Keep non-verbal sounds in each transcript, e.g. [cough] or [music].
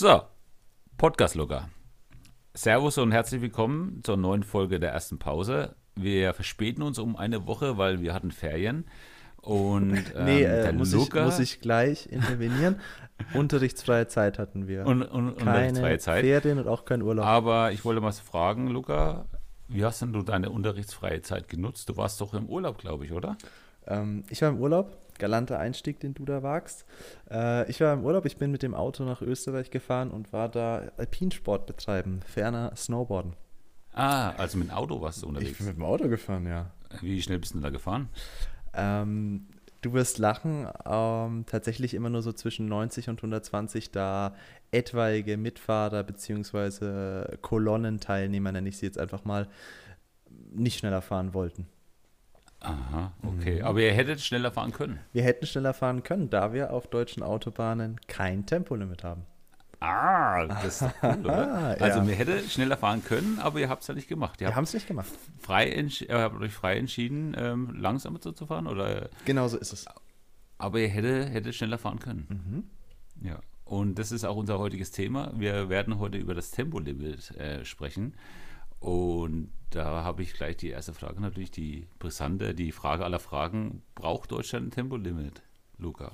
So, Podcast-Logger. Servus und herzlich willkommen zur neuen Folge der ersten Pause. Wir verspäten uns um eine Woche, weil wir hatten Ferien. Und [laughs] ähm, nee, äh, muss, Luca, ich, muss ich gleich intervenieren. [laughs] Unterrichtsfreie Zeit hatten wir. und, und, keine unterrichtsfreie Zeit. Ferien und auch kein Urlaub. Aber ich wollte mal fragen, Luca, wie hast denn du deine unterrichtsfreie Zeit genutzt? Du warst doch im Urlaub, glaube ich, oder? Ähm, ich war im Urlaub. Galanter Einstieg, den du da wagst. Äh, ich war im Urlaub. Ich bin mit dem Auto nach Österreich gefahren und war da Alpinsport betreiben. Ferner Snowboarden. Ah, also mit dem Auto warst du Ich unterwegs. bin mit dem Auto gefahren, ja. Wie schnell bist du denn da gefahren? Ähm, du wirst lachen, ähm, tatsächlich immer nur so zwischen 90 und 120, da etwaige Mitfahrer bzw. Kolonnenteilnehmer, nenne ich sie jetzt einfach mal, nicht schneller fahren wollten. Aha, okay. Mhm. Aber ihr hättet schneller fahren können. Wir hätten schneller fahren können, da wir auf deutschen Autobahnen kein Tempolimit haben. Ah, das ist doch cool, oder? Ja. Also, wir hätten schneller fahren können, aber ihr habt es ja nicht gemacht. Ihr Wir habt haben es nicht gemacht. frei äh, habt euch frei entschieden, ähm, langsamer zu zu fahren, oder? Genau so ist es. Aber ihr hättet hätte schneller fahren können. Mhm. Ja. Und das ist auch unser heutiges Thema. Wir werden heute über das Tempolimit äh, sprechen. Und da habe ich gleich die erste Frage, natürlich die brisante, die Frage aller Fragen. Braucht Deutschland ein Tempolimit, Luca?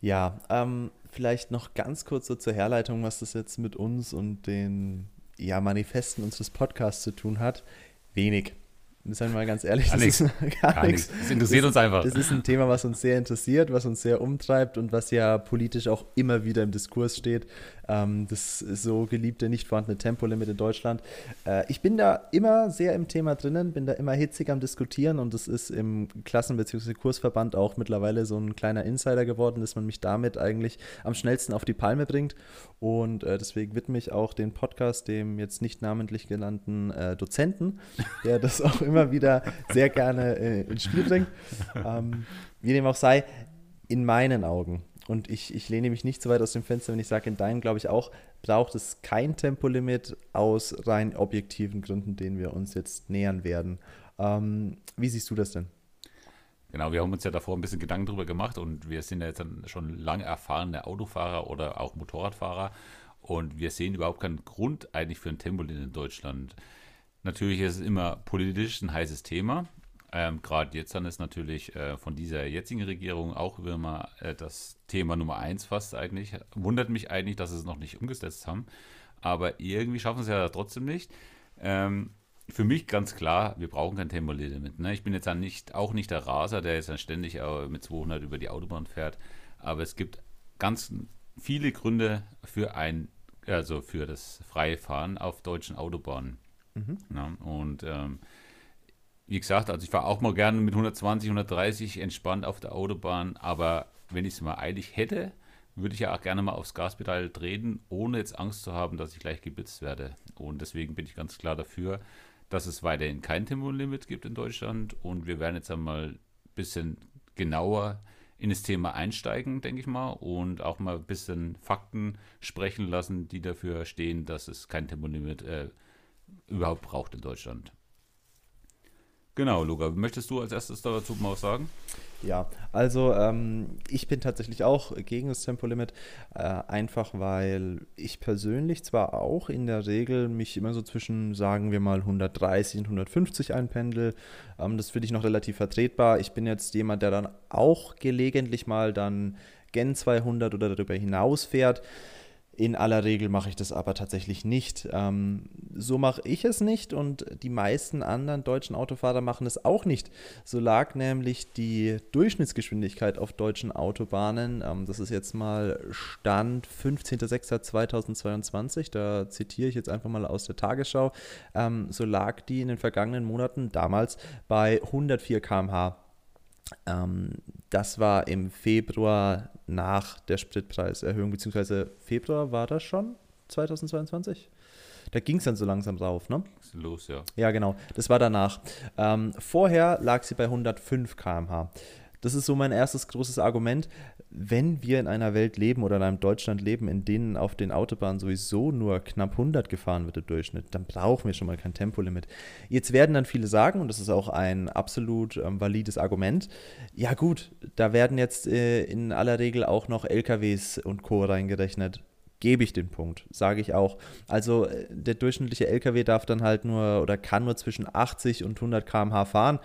Ja, ähm, vielleicht noch ganz kurz so zur Herleitung, was das jetzt mit uns und den ja, Manifesten unseres Podcasts zu tun hat. Wenig. Seien wir mal ganz ehrlich, Gar das ist [laughs] gar, Gar nichts. Das interessiert uns einfach. Das ist ein Thema, was uns sehr interessiert, was uns sehr umtreibt und was ja politisch auch immer wieder im Diskurs steht. Ähm, das so geliebte, nicht vorhandene Tempolimit in Deutschland. Äh, ich bin da immer sehr im Thema drinnen, bin da immer hitzig am Diskutieren und das ist im Klassen- bzw. Kursverband auch mittlerweile so ein kleiner Insider geworden, dass man mich damit eigentlich am schnellsten auf die Palme bringt. Und äh, deswegen widme ich auch den Podcast dem jetzt nicht namentlich genannten äh, Dozenten, der das [laughs] auch immer wieder sehr gerne ins Spiel bringt. Ähm, wie dem auch sei, in meinen Augen, und ich, ich lehne mich nicht so weit aus dem Fenster, wenn ich sage, in deinen glaube ich auch, braucht es kein Tempolimit aus rein objektiven Gründen, denen wir uns jetzt nähern werden. Ähm, wie siehst du das denn? Genau, wir haben uns ja davor ein bisschen Gedanken drüber gemacht und wir sind ja jetzt schon lange erfahrene Autofahrer oder auch Motorradfahrer und wir sehen überhaupt keinen Grund eigentlich für ein Tempolimit in Deutschland. Natürlich ist es immer politisch ein heißes Thema. Ähm, Gerade jetzt dann ist natürlich äh, von dieser jetzigen Regierung auch immer äh, das Thema Nummer eins fast eigentlich. Wundert mich eigentlich, dass sie es noch nicht umgesetzt haben. Aber irgendwie schaffen sie es ja trotzdem nicht. Ähm, für mich ganz klar, wir brauchen kein Tempolimit. Ne? Ich bin jetzt dann nicht, auch nicht der Raser, der jetzt dann ständig äh, mit 200 über die Autobahn fährt. Aber es gibt ganz viele Gründe für ein, also für das freie Fahren auf deutschen Autobahnen. Ja, und ähm, wie gesagt, also ich fahre auch mal gerne mit 120, 130 entspannt auf der Autobahn, aber wenn ich es mal eilig hätte, würde ich ja auch gerne mal aufs Gaspedal treten, ohne jetzt Angst zu haben, dass ich gleich geblitzt werde. Und deswegen bin ich ganz klar dafür, dass es weiterhin kein Tempolimit gibt in Deutschland. Und wir werden jetzt einmal ein bisschen genauer in das Thema einsteigen, denke ich mal, und auch mal ein bisschen Fakten sprechen lassen, die dafür stehen, dass es kein Tempolimit äh, überhaupt braucht in Deutschland. Genau, Luca, möchtest du als erstes dazu mal was sagen? Ja, also ähm, ich bin tatsächlich auch gegen das Tempolimit, äh, einfach weil ich persönlich zwar auch in der Regel mich immer so zwischen, sagen wir mal, 130 und 150 einpendel. Ähm, das finde ich noch relativ vertretbar. Ich bin jetzt jemand, der dann auch gelegentlich mal dann Gen 200 oder darüber hinaus fährt. In aller Regel mache ich das aber tatsächlich nicht. Ähm, so mache ich es nicht und die meisten anderen deutschen Autofahrer machen es auch nicht. So lag nämlich die Durchschnittsgeschwindigkeit auf deutschen Autobahnen, ähm, das ist jetzt mal Stand 15.06.2022, da zitiere ich jetzt einfach mal aus der Tagesschau, ähm, so lag die in den vergangenen Monaten damals bei 104 km/h. Ähm, das war im Februar nach der Spritpreiserhöhung, beziehungsweise Februar war das schon 2022? Da ging es dann so langsam rauf, ne? Los, ja. Ja, genau. Das war danach. Ähm, vorher lag sie bei 105 km/h. Das ist so mein erstes großes Argument. Wenn wir in einer Welt leben oder in einem Deutschland leben, in denen auf den Autobahnen sowieso nur knapp 100 gefahren wird im Durchschnitt, dann brauchen wir schon mal kein Tempolimit. Jetzt werden dann viele sagen, und das ist auch ein absolut ähm, valides Argument, ja gut, da werden jetzt äh, in aller Regel auch noch LKWs und Co. reingerechnet. gebe ich den Punkt, sage ich auch. Also äh, der durchschnittliche LKW darf dann halt nur oder kann nur zwischen 80 und 100 km/h fahren.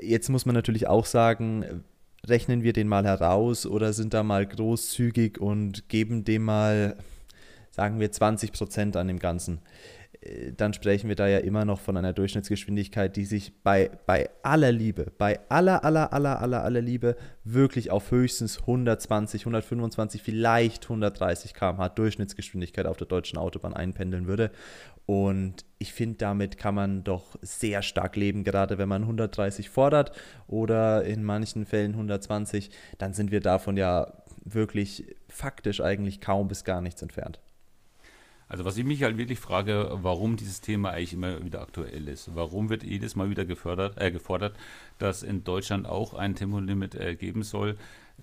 Jetzt muss man natürlich auch sagen, rechnen wir den mal heraus oder sind da mal großzügig und geben dem mal, sagen wir, 20 Prozent an dem Ganzen. Dann sprechen wir da ja immer noch von einer Durchschnittsgeschwindigkeit, die sich bei, bei aller Liebe, bei aller, aller, aller, aller, aller Liebe wirklich auf höchstens 120, 125, vielleicht 130 km/h Durchschnittsgeschwindigkeit auf der deutschen Autobahn einpendeln würde. Und ich finde, damit kann man doch sehr stark leben, gerade wenn man 130 fordert oder in manchen Fällen 120, dann sind wir davon ja wirklich faktisch eigentlich kaum bis gar nichts entfernt. Also was ich mich halt wirklich frage, warum dieses Thema eigentlich immer wieder aktuell ist. Warum wird jedes Mal wieder gefördert, äh, gefordert, dass in Deutschland auch ein Tempolimit äh, geben soll?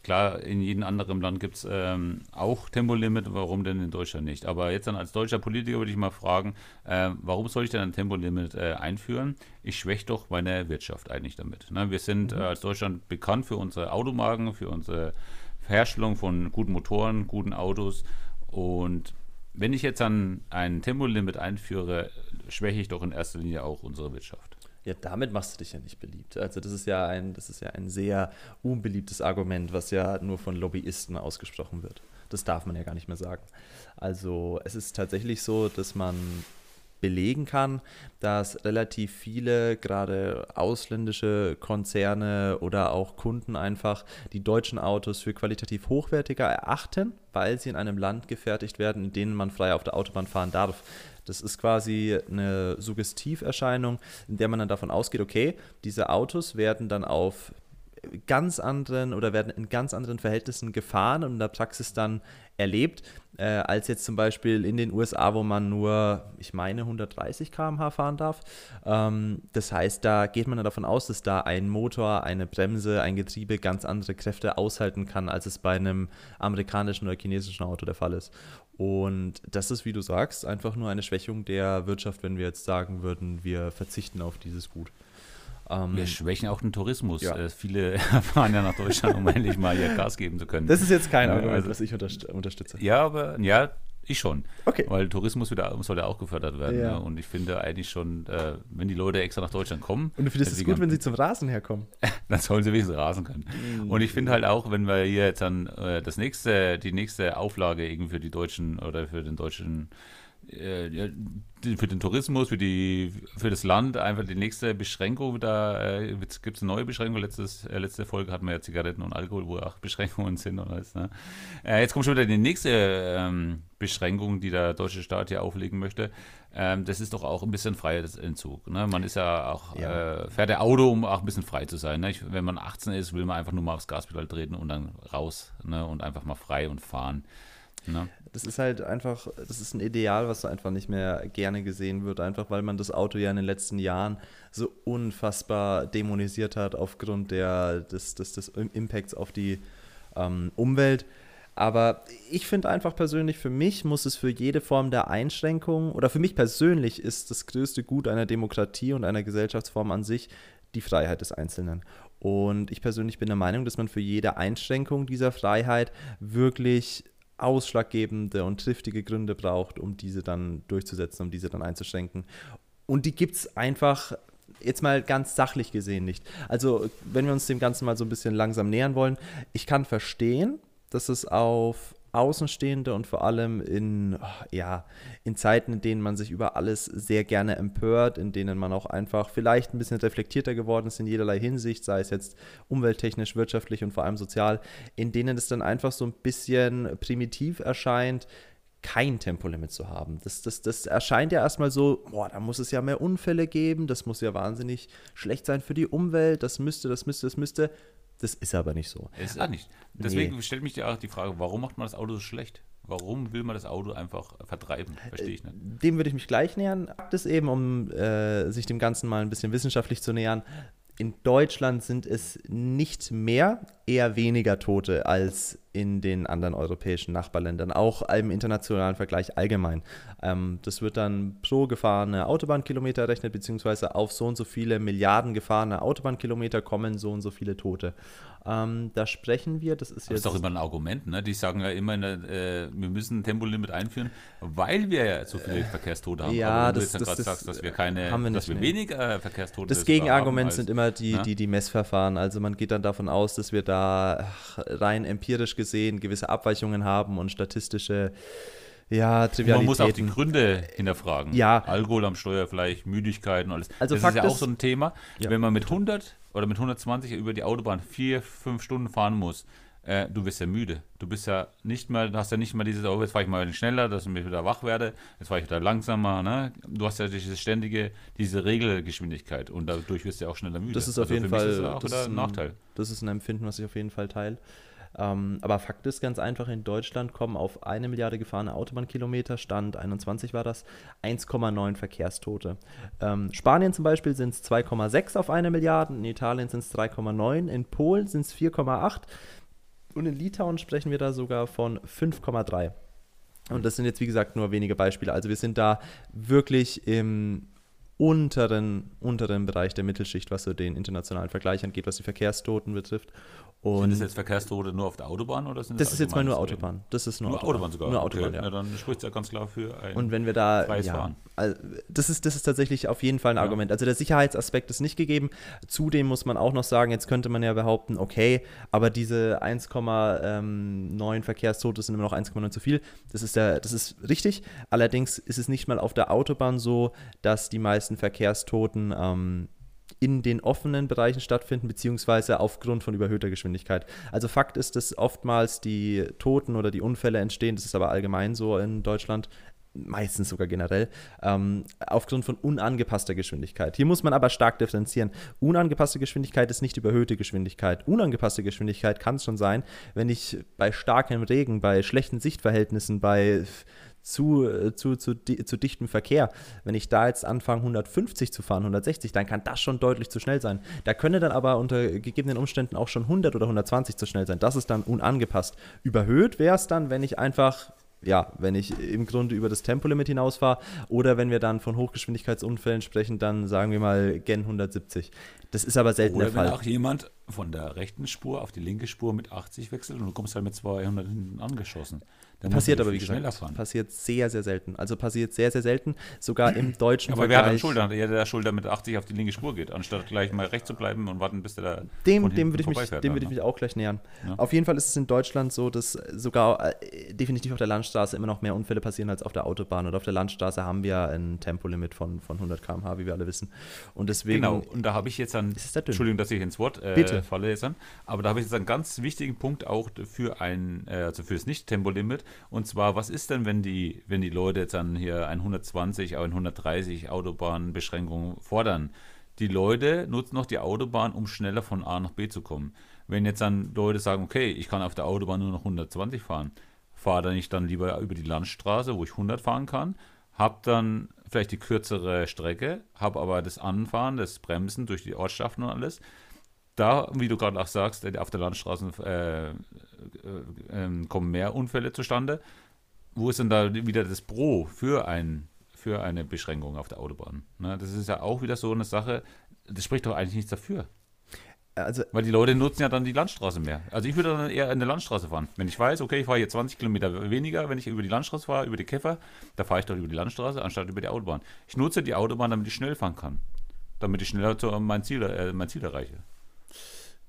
Klar, in jedem anderen Land gibt es ähm, auch Tempolimit, warum denn in Deutschland nicht? Aber jetzt dann als deutscher Politiker würde ich mal fragen, äh, warum soll ich denn ein Tempolimit äh, einführen? Ich schwäche doch meine Wirtschaft eigentlich damit. Ne? Wir sind mhm. äh, als Deutschland bekannt für unsere Automarken, für unsere Herstellung von guten Motoren, guten Autos und wenn ich jetzt dann ein Tempolimit einführe, schwäche ich doch in erster Linie auch unsere Wirtschaft. Ja, damit machst du dich ja nicht beliebt. Also das ist ja ein, das ist ja ein sehr unbeliebtes Argument, was ja nur von Lobbyisten ausgesprochen wird. Das darf man ja gar nicht mehr sagen. Also es ist tatsächlich so, dass man belegen kann, dass relativ viele, gerade ausländische Konzerne oder auch Kunden einfach die deutschen Autos für qualitativ hochwertiger erachten, weil sie in einem Land gefertigt werden, in dem man frei auf der Autobahn fahren darf. Das ist quasi eine Suggestiverscheinung, in der man dann davon ausgeht, okay, diese Autos werden dann auf ganz anderen oder werden in ganz anderen Verhältnissen gefahren und in der Praxis dann erlebt, äh, als jetzt zum Beispiel in den USA, wo man nur, ich meine, 130 km/h fahren darf. Ähm, das heißt, da geht man davon aus, dass da ein Motor, eine Bremse, ein Getriebe ganz andere Kräfte aushalten kann, als es bei einem amerikanischen oder chinesischen Auto der Fall ist. Und das ist, wie du sagst, einfach nur eine Schwächung der Wirtschaft, wenn wir jetzt sagen würden, wir verzichten auf dieses Gut. Ähm, wir schwächen auch den Tourismus. Ja. Äh, viele [laughs] fahren ja nach Deutschland, um endlich mal hier Gas geben zu können. Das ist jetzt kein Argument, also, das ich unterstütze. Ja, aber ja, ich schon. Okay. Weil Tourismus wieder, soll ja auch gefördert werden. Ja. Ne? Und ich finde eigentlich schon, äh, wenn die Leute extra nach Deutschland kommen. Und du findest es gut, wenn sie zum Rasen herkommen? [laughs] dann sollen sie wenigstens rasen können. Mhm. Und ich finde halt auch, wenn wir hier jetzt dann äh, das nächste, die nächste Auflage irgendwie für die Deutschen oder für den deutschen äh, für den Tourismus, für, die, für das Land einfach die nächste Beschränkung. Da äh, gibt es eine neue Beschränkung. Letztes, äh, letzte Folge hatten wir ja Zigaretten und Alkohol, wo auch Beschränkungen [laughs] sind. Und alles, ne? äh, jetzt kommt schon wieder die nächste ähm, Beschränkung, die der deutsche Staat hier auflegen möchte. Ähm, das ist doch auch ein bisschen Freiheitsentzug. Ne? Man ist ja auch, ja. Äh, fährt der Auto, um auch ein bisschen frei zu sein. Ne? Ich, wenn man 18 ist, will man einfach nur mal aufs Gaspedal treten und dann raus ne? und einfach mal frei und fahren. Ne? Das ist halt einfach, das ist ein Ideal, was einfach nicht mehr gerne gesehen wird, einfach weil man das Auto ja in den letzten Jahren so unfassbar dämonisiert hat aufgrund der, des, des, des Impacts auf die ähm, Umwelt. Aber ich finde einfach persönlich, für mich muss es für jede Form der Einschränkung oder für mich persönlich ist das größte Gut einer Demokratie und einer Gesellschaftsform an sich die Freiheit des Einzelnen. Und ich persönlich bin der Meinung, dass man für jede Einschränkung dieser Freiheit wirklich ausschlaggebende und triftige Gründe braucht, um diese dann durchzusetzen, um diese dann einzuschränken. Und die gibt es einfach jetzt mal ganz sachlich gesehen nicht. Also, wenn wir uns dem Ganzen mal so ein bisschen langsam nähern wollen, ich kann verstehen, dass es auf Außenstehende und vor allem in, ja, in Zeiten, in denen man sich über alles sehr gerne empört, in denen man auch einfach vielleicht ein bisschen reflektierter geworden ist in jederlei Hinsicht, sei es jetzt umwelttechnisch, wirtschaftlich und vor allem sozial, in denen es dann einfach so ein bisschen primitiv erscheint, kein Tempolimit zu haben. Das, das, das erscheint ja erstmal so, boah, da muss es ja mehr Unfälle geben, das muss ja wahnsinnig schlecht sein für die Umwelt, das müsste, das müsste, das müsste. Das ist aber nicht so. Ist auch nicht. Deswegen nee. stellt mich dir auch die Frage, warum macht man das Auto so schlecht? Warum will man das Auto einfach vertreiben? Verstehe ich nicht. Dem würde ich mich gleich nähern. Ist eben, um äh, sich dem Ganzen mal ein bisschen wissenschaftlich zu nähern, in Deutschland sind es nicht mehr, eher weniger Tote als in den anderen europäischen Nachbarländern, auch im internationalen Vergleich allgemein. Ähm, das wird dann pro gefahrene Autobahnkilometer errechnet, beziehungsweise auf so und so viele Milliarden gefahrene Autobahnkilometer kommen so und so viele Tote. Ähm, da sprechen wir, das ist jetzt. Das ist doch immer ein Argument, ne? Die sagen ja immer, der, äh, wir müssen ein Tempolimit einführen, weil wir ja so viele Verkehrstote haben. Ja, Aber wenn das, du jetzt das, gerade das sagst, dass wir keine, haben wir dass nicht wir mehr. weniger Verkehrstote Das Gegenargument haben als- sind immer die, ne? die, die Messverfahren. Also man geht dann davon aus, dass wir da ach, rein empirisch gesehen gewisse Abweichungen haben und statistische ja, Und man muss auch die Trivialitäten. Gründe hinterfragen. Ja. Alkohol am Steuer vielleicht, Müdigkeit und alles. Also das Fakt ist ja auch ist- so ein Thema. Ja. Wenn man mit 100 oder mit 120 über die Autobahn vier, fünf Stunden fahren muss, äh, du bist ja müde. Du bist ja nicht mal, du hast ja nicht mal dieses, oh, jetzt fahre ich mal schneller, dass ich wieder wach werde, jetzt fahre ich wieder langsamer. Ne? Du hast ja diese ständige, diese Regelgeschwindigkeit und dadurch wirst du ja auch schneller müde. Das ist auf Also jeden Fall ist das das ein Nachteil. Das ist ein Empfinden, was ich auf jeden Fall teile. Ähm, aber Fakt ist ganz einfach, in Deutschland kommen auf eine Milliarde gefahrene Autobahnkilometer, Stand 21 war das, 1,9 Verkehrstote. Ähm, Spanien zum Beispiel sind es 2,6 auf eine Milliarde, in Italien sind es 3,9, in Polen sind es 4,8 und in Litauen sprechen wir da sogar von 5,3. Und das sind jetzt, wie gesagt, nur wenige Beispiele. Also wir sind da wirklich im unteren, unteren Bereich der Mittelschicht, was so den internationalen Vergleich angeht, was die Verkehrstoten betrifft. Sind Und das jetzt Verkehrstote nur auf der Autobahn oder sind das ist jetzt mal nur? Autobahn. Das ist nur, Nur Autobahn sogar. Nur okay. Autobahn, ja. Na, dann spricht es ja ganz klar für ein. Und wenn wir da, Freies ja, Fahren. also das ist, das ist tatsächlich auf jeden Fall ein Ja. Argument. Also der Sicherheitsaspekt ist nicht gegeben. Zudem muss man auch noch sagen, jetzt könnte man ja behaupten, okay, aber diese 1,9 Verkehrstote sind immer noch 1,9 zu viel. Das ist, der, das ist richtig. Allerdings ist es nicht mal auf der Autobahn so, dass die meisten Verkehrstoten ähm, in den offenen Bereichen stattfinden, beziehungsweise aufgrund von überhöhter Geschwindigkeit. Also Fakt ist, dass oftmals die Toten oder die Unfälle entstehen, das ist aber allgemein so in Deutschland, meistens sogar generell, ähm, aufgrund von unangepasster Geschwindigkeit. Hier muss man aber stark differenzieren. Unangepasste Geschwindigkeit ist nicht überhöhte Geschwindigkeit. Unangepasste Geschwindigkeit kann es schon sein, wenn ich bei starkem Regen, bei schlechten Sichtverhältnissen, bei zu, äh, zu, zu, di zu dichtem Verkehr. Wenn ich da jetzt anfange, 150 zu fahren, 160, dann kann das schon deutlich zu schnell sein. Da könne dann aber unter gegebenen Umständen auch schon 100 oder 120 zu schnell sein. Das ist dann unangepasst. Überhöht wäre es dann, wenn ich einfach ja, wenn ich im Grunde über das Tempolimit hinausfahre oder wenn wir dann von Hochgeschwindigkeitsunfällen sprechen, dann sagen wir mal Gen 170. Das ist aber selten Oder der wenn Fall. auch jemand von der rechten Spur auf die linke Spur mit 80 wechselt und du kommst halt mit 200 hinten angeschossen. Dann Passiert aber, wie gesagt, passiert sehr, sehr selten. Also passiert sehr, sehr selten, sogar im [clears throat] deutschen Aber wer hat Vergleich. Schuld? Der, der Schuld, der mit 80 auf die linke Spur geht, anstatt gleich mal rechts zu bleiben und warten, bis der da Dem, dem würde ich, mich, dem dann, würde ich ne? mich auch gleich nähern. Ja. Auf jeden Fall ist es in Deutschland so, dass sogar äh, definitiv auf der Landstraße immer noch mehr Unfälle passieren als auf der Autobahn. Und auf der Landstraße haben wir ein Tempolimit von, von 100 km/h, wie wir alle wissen. Und deswegen Genau, und da habe ich jetzt dann, da? Entschuldigung, dass ich ins Wort äh, Bitte. falle jetzt an, aber da habe ich jetzt einen ganz wichtigen Punkt auch für ein, äh, also fürs Nicht-Tempolimit. Und zwar, was ist denn, wenn die, wenn die Leute jetzt dann hier ein 120, ein 130 Autobahnbeschränkungen fordern? Die Leute nutzen noch die Autobahn, um schneller von A nach B zu kommen. Wenn jetzt dann Leute sagen, okay, ich kann auf der Autobahn nur noch 120 fahren, fahre dann ich dann lieber über die Landstraße, wo ich 100 fahren kann, habe dann vielleicht die kürzere Strecke, habe aber das Anfahren, das Bremsen durch die Ortschaften und alles. Da, wie du gerade auch sagst, äh, auf der Landstraße äh, äh, ähm, kommen mehr Unfälle zustande. Wo ist denn da wieder das Pro für, ein, für eine Beschränkung auf der Autobahn? Ne, das ist ja auch wieder so eine Sache, das spricht doch eigentlich nichts dafür. also Weil die Leute nutzen ja dann die Landstraße mehr. Also ich würde dann eher in der Landstraße fahren. Wenn ich weiß, okay, ich fahre hier 20 Kilometer weniger, wenn ich über die Landstraße fahre, über die Käfer, da fahre ich doch über die Landstraße, anstatt über die Autobahn. Ich nutze die Autobahn, damit ich schnell fahren kann. Damit ich schneller zu, mein, Ziel, äh, mein Ziel erreiche.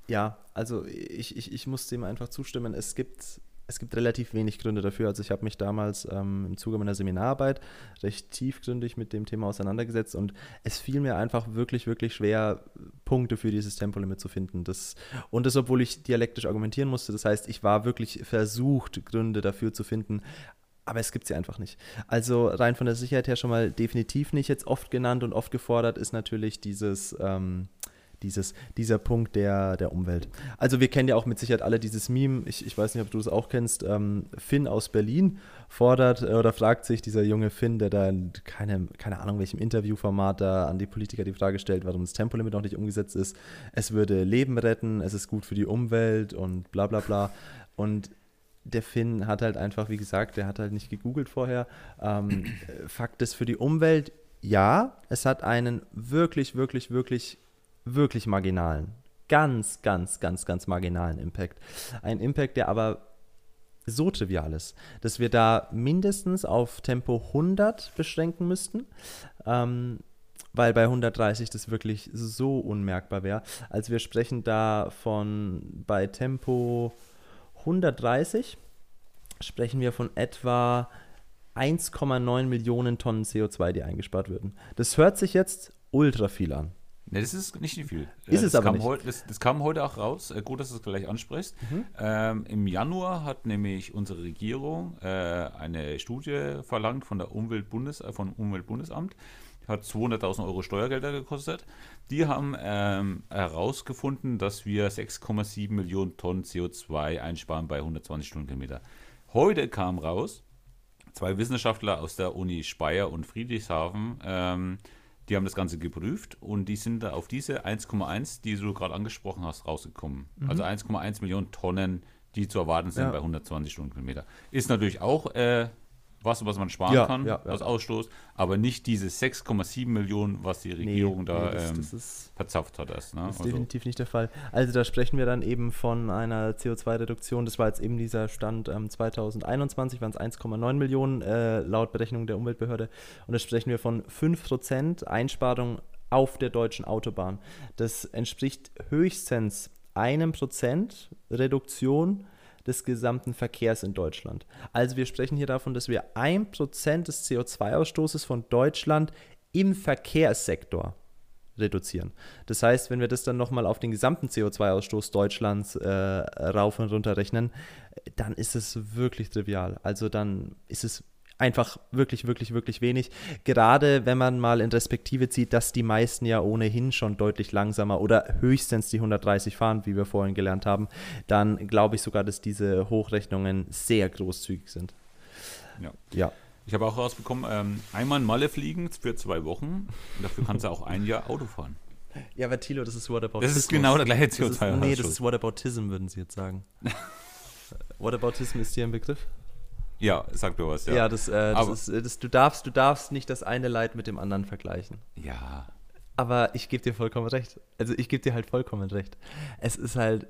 Ja, also ich, ich, ich muss dem einfach zustimmen. Es gibt, es gibt relativ wenig Gründe dafür. Also ich habe mich damals ähm, im Zuge meiner Seminararbeit recht tiefgründig mit dem Thema auseinandergesetzt und es fiel mir einfach wirklich, wirklich schwer, Punkte für dieses Tempolimit zu finden. Das, und das, obwohl ich dialektisch argumentieren musste. Das heißt, ich war wirklich versucht, Gründe dafür zu finden. Aber es gibt sie einfach nicht. Also rein von der Sicherheit her schon mal definitiv nicht. Jetzt oft genannt und oft gefordert ist natürlich dieses... Ähm, dieses, dieser Punkt der, der Umwelt. Also wir kennen ja auch mit Sicherheit alle dieses Meme, ich, ich weiß nicht, ob du es auch kennst, ähm, Finn aus Berlin fordert äh, oder fragt sich dieser junge Finn, der da in keine, keine Ahnung welchem Interviewformat da an die Politiker die Frage stellt, warum das Tempolimit noch nicht umgesetzt ist. Es würde Leben retten, es ist gut für die Umwelt und bla bla bla. Und der Finn hat halt einfach, wie gesagt, der hat halt nicht gegoogelt vorher. Ähm, Fakt ist für die Umwelt, ja, es hat einen wirklich, wirklich, wirklich, wirklich marginalen, ganz, ganz, ganz, ganz marginalen Impact. Ein Impact, der aber so trivial ist, dass wir da mindestens auf Tempo 100 beschränken müssten. Ähm, weil bei 130 das wirklich so unmerkbar wäre. Also wir sprechen da von bei Tempo 130 sprechen wir von etwa 1,9 Millionen Tonnen CO2, die eingespart würden. Das hört sich jetzt ultra viel an. Ne, das ist nicht viel. Ist das es aber nicht. Heute, das, das, kam heute auch raus. Äh, gut, dass du es gleich ansprichst. Mhm. Ähm, Im Januar hat nämlich unsere Regierung äh, eine Studie verlangt von der Umweltbundes, äh, vom Umweltbundesamt. Hat 200.000 Euro Steuergelder gekostet. Die haben ähm, herausgefunden, dass wir 6,7 Millionen Tonnen CO2 einsparen bei 120 Stundenkilometer. Heute kam raus, zwei Wissenschaftler aus der Uni Speyer und Friedrichshafen, ähm, die haben das Ganze geprüft und die sind da auf diese 1,1, die du gerade angesprochen hast, rausgekommen. Mhm. Also 1,1 Millionen Tonnen, die zu erwarten sind ja. bei 120 Stundenkilometer. Ist natürlich auch äh, was, was man sparen ja, kann ja, ja. aus Ausstoß, aber nicht diese 6,7 Millionen, was die Regierung nee, da nee, das, ähm, das ist, verzapft hat. Erst, ne? Das ist also. definitiv nicht der Fall. Also da sprechen wir dann eben von einer CO2-Reduktion. Das war jetzt eben dieser Stand ähm, 2021, waren es 1,9 Millionen äh, laut Berechnung der Umweltbehörde. Und da sprechen wir von 5% Einsparung auf der deutschen Autobahn. Das entspricht höchstens einem Prozent Reduktion des gesamten Verkehrs in Deutschland. Also wir sprechen hier davon, dass wir 1% des CO2-Ausstoßes von Deutschland im Verkehrssektor reduzieren. Das heißt, wenn wir das dann nochmal auf den gesamten CO2-Ausstoß Deutschlands äh, rauf und runter rechnen, dann ist es wirklich trivial. Also dann ist es einfach wirklich, wirklich, wirklich wenig. Gerade wenn man mal in Respektive zieht, dass die meisten ja ohnehin schon deutlich langsamer oder höchstens die 130 fahren, wie wir vorhin gelernt haben, dann glaube ich sogar, dass diese Hochrechnungen sehr großzügig sind. Ja. ja. Ich habe auch rausbekommen, ähm, einmal in Malle fliegen für zwei Wochen und dafür kannst du auch ein Jahr Auto fahren. Ja, aber Tilo, das ist Whataboutism. Das ist genau der gleiche CO2. Nee, das ist Whataboutism, würden sie jetzt sagen. [laughs] Whataboutism ist hier ein Begriff? Ja, sag mir was, ja. Ja, das, äh, das ist, äh, das, du, darfst, du darfst nicht das eine Leid mit dem anderen vergleichen. Ja. Aber ich gebe dir vollkommen recht. Also ich gebe dir halt vollkommen recht. Es ist halt.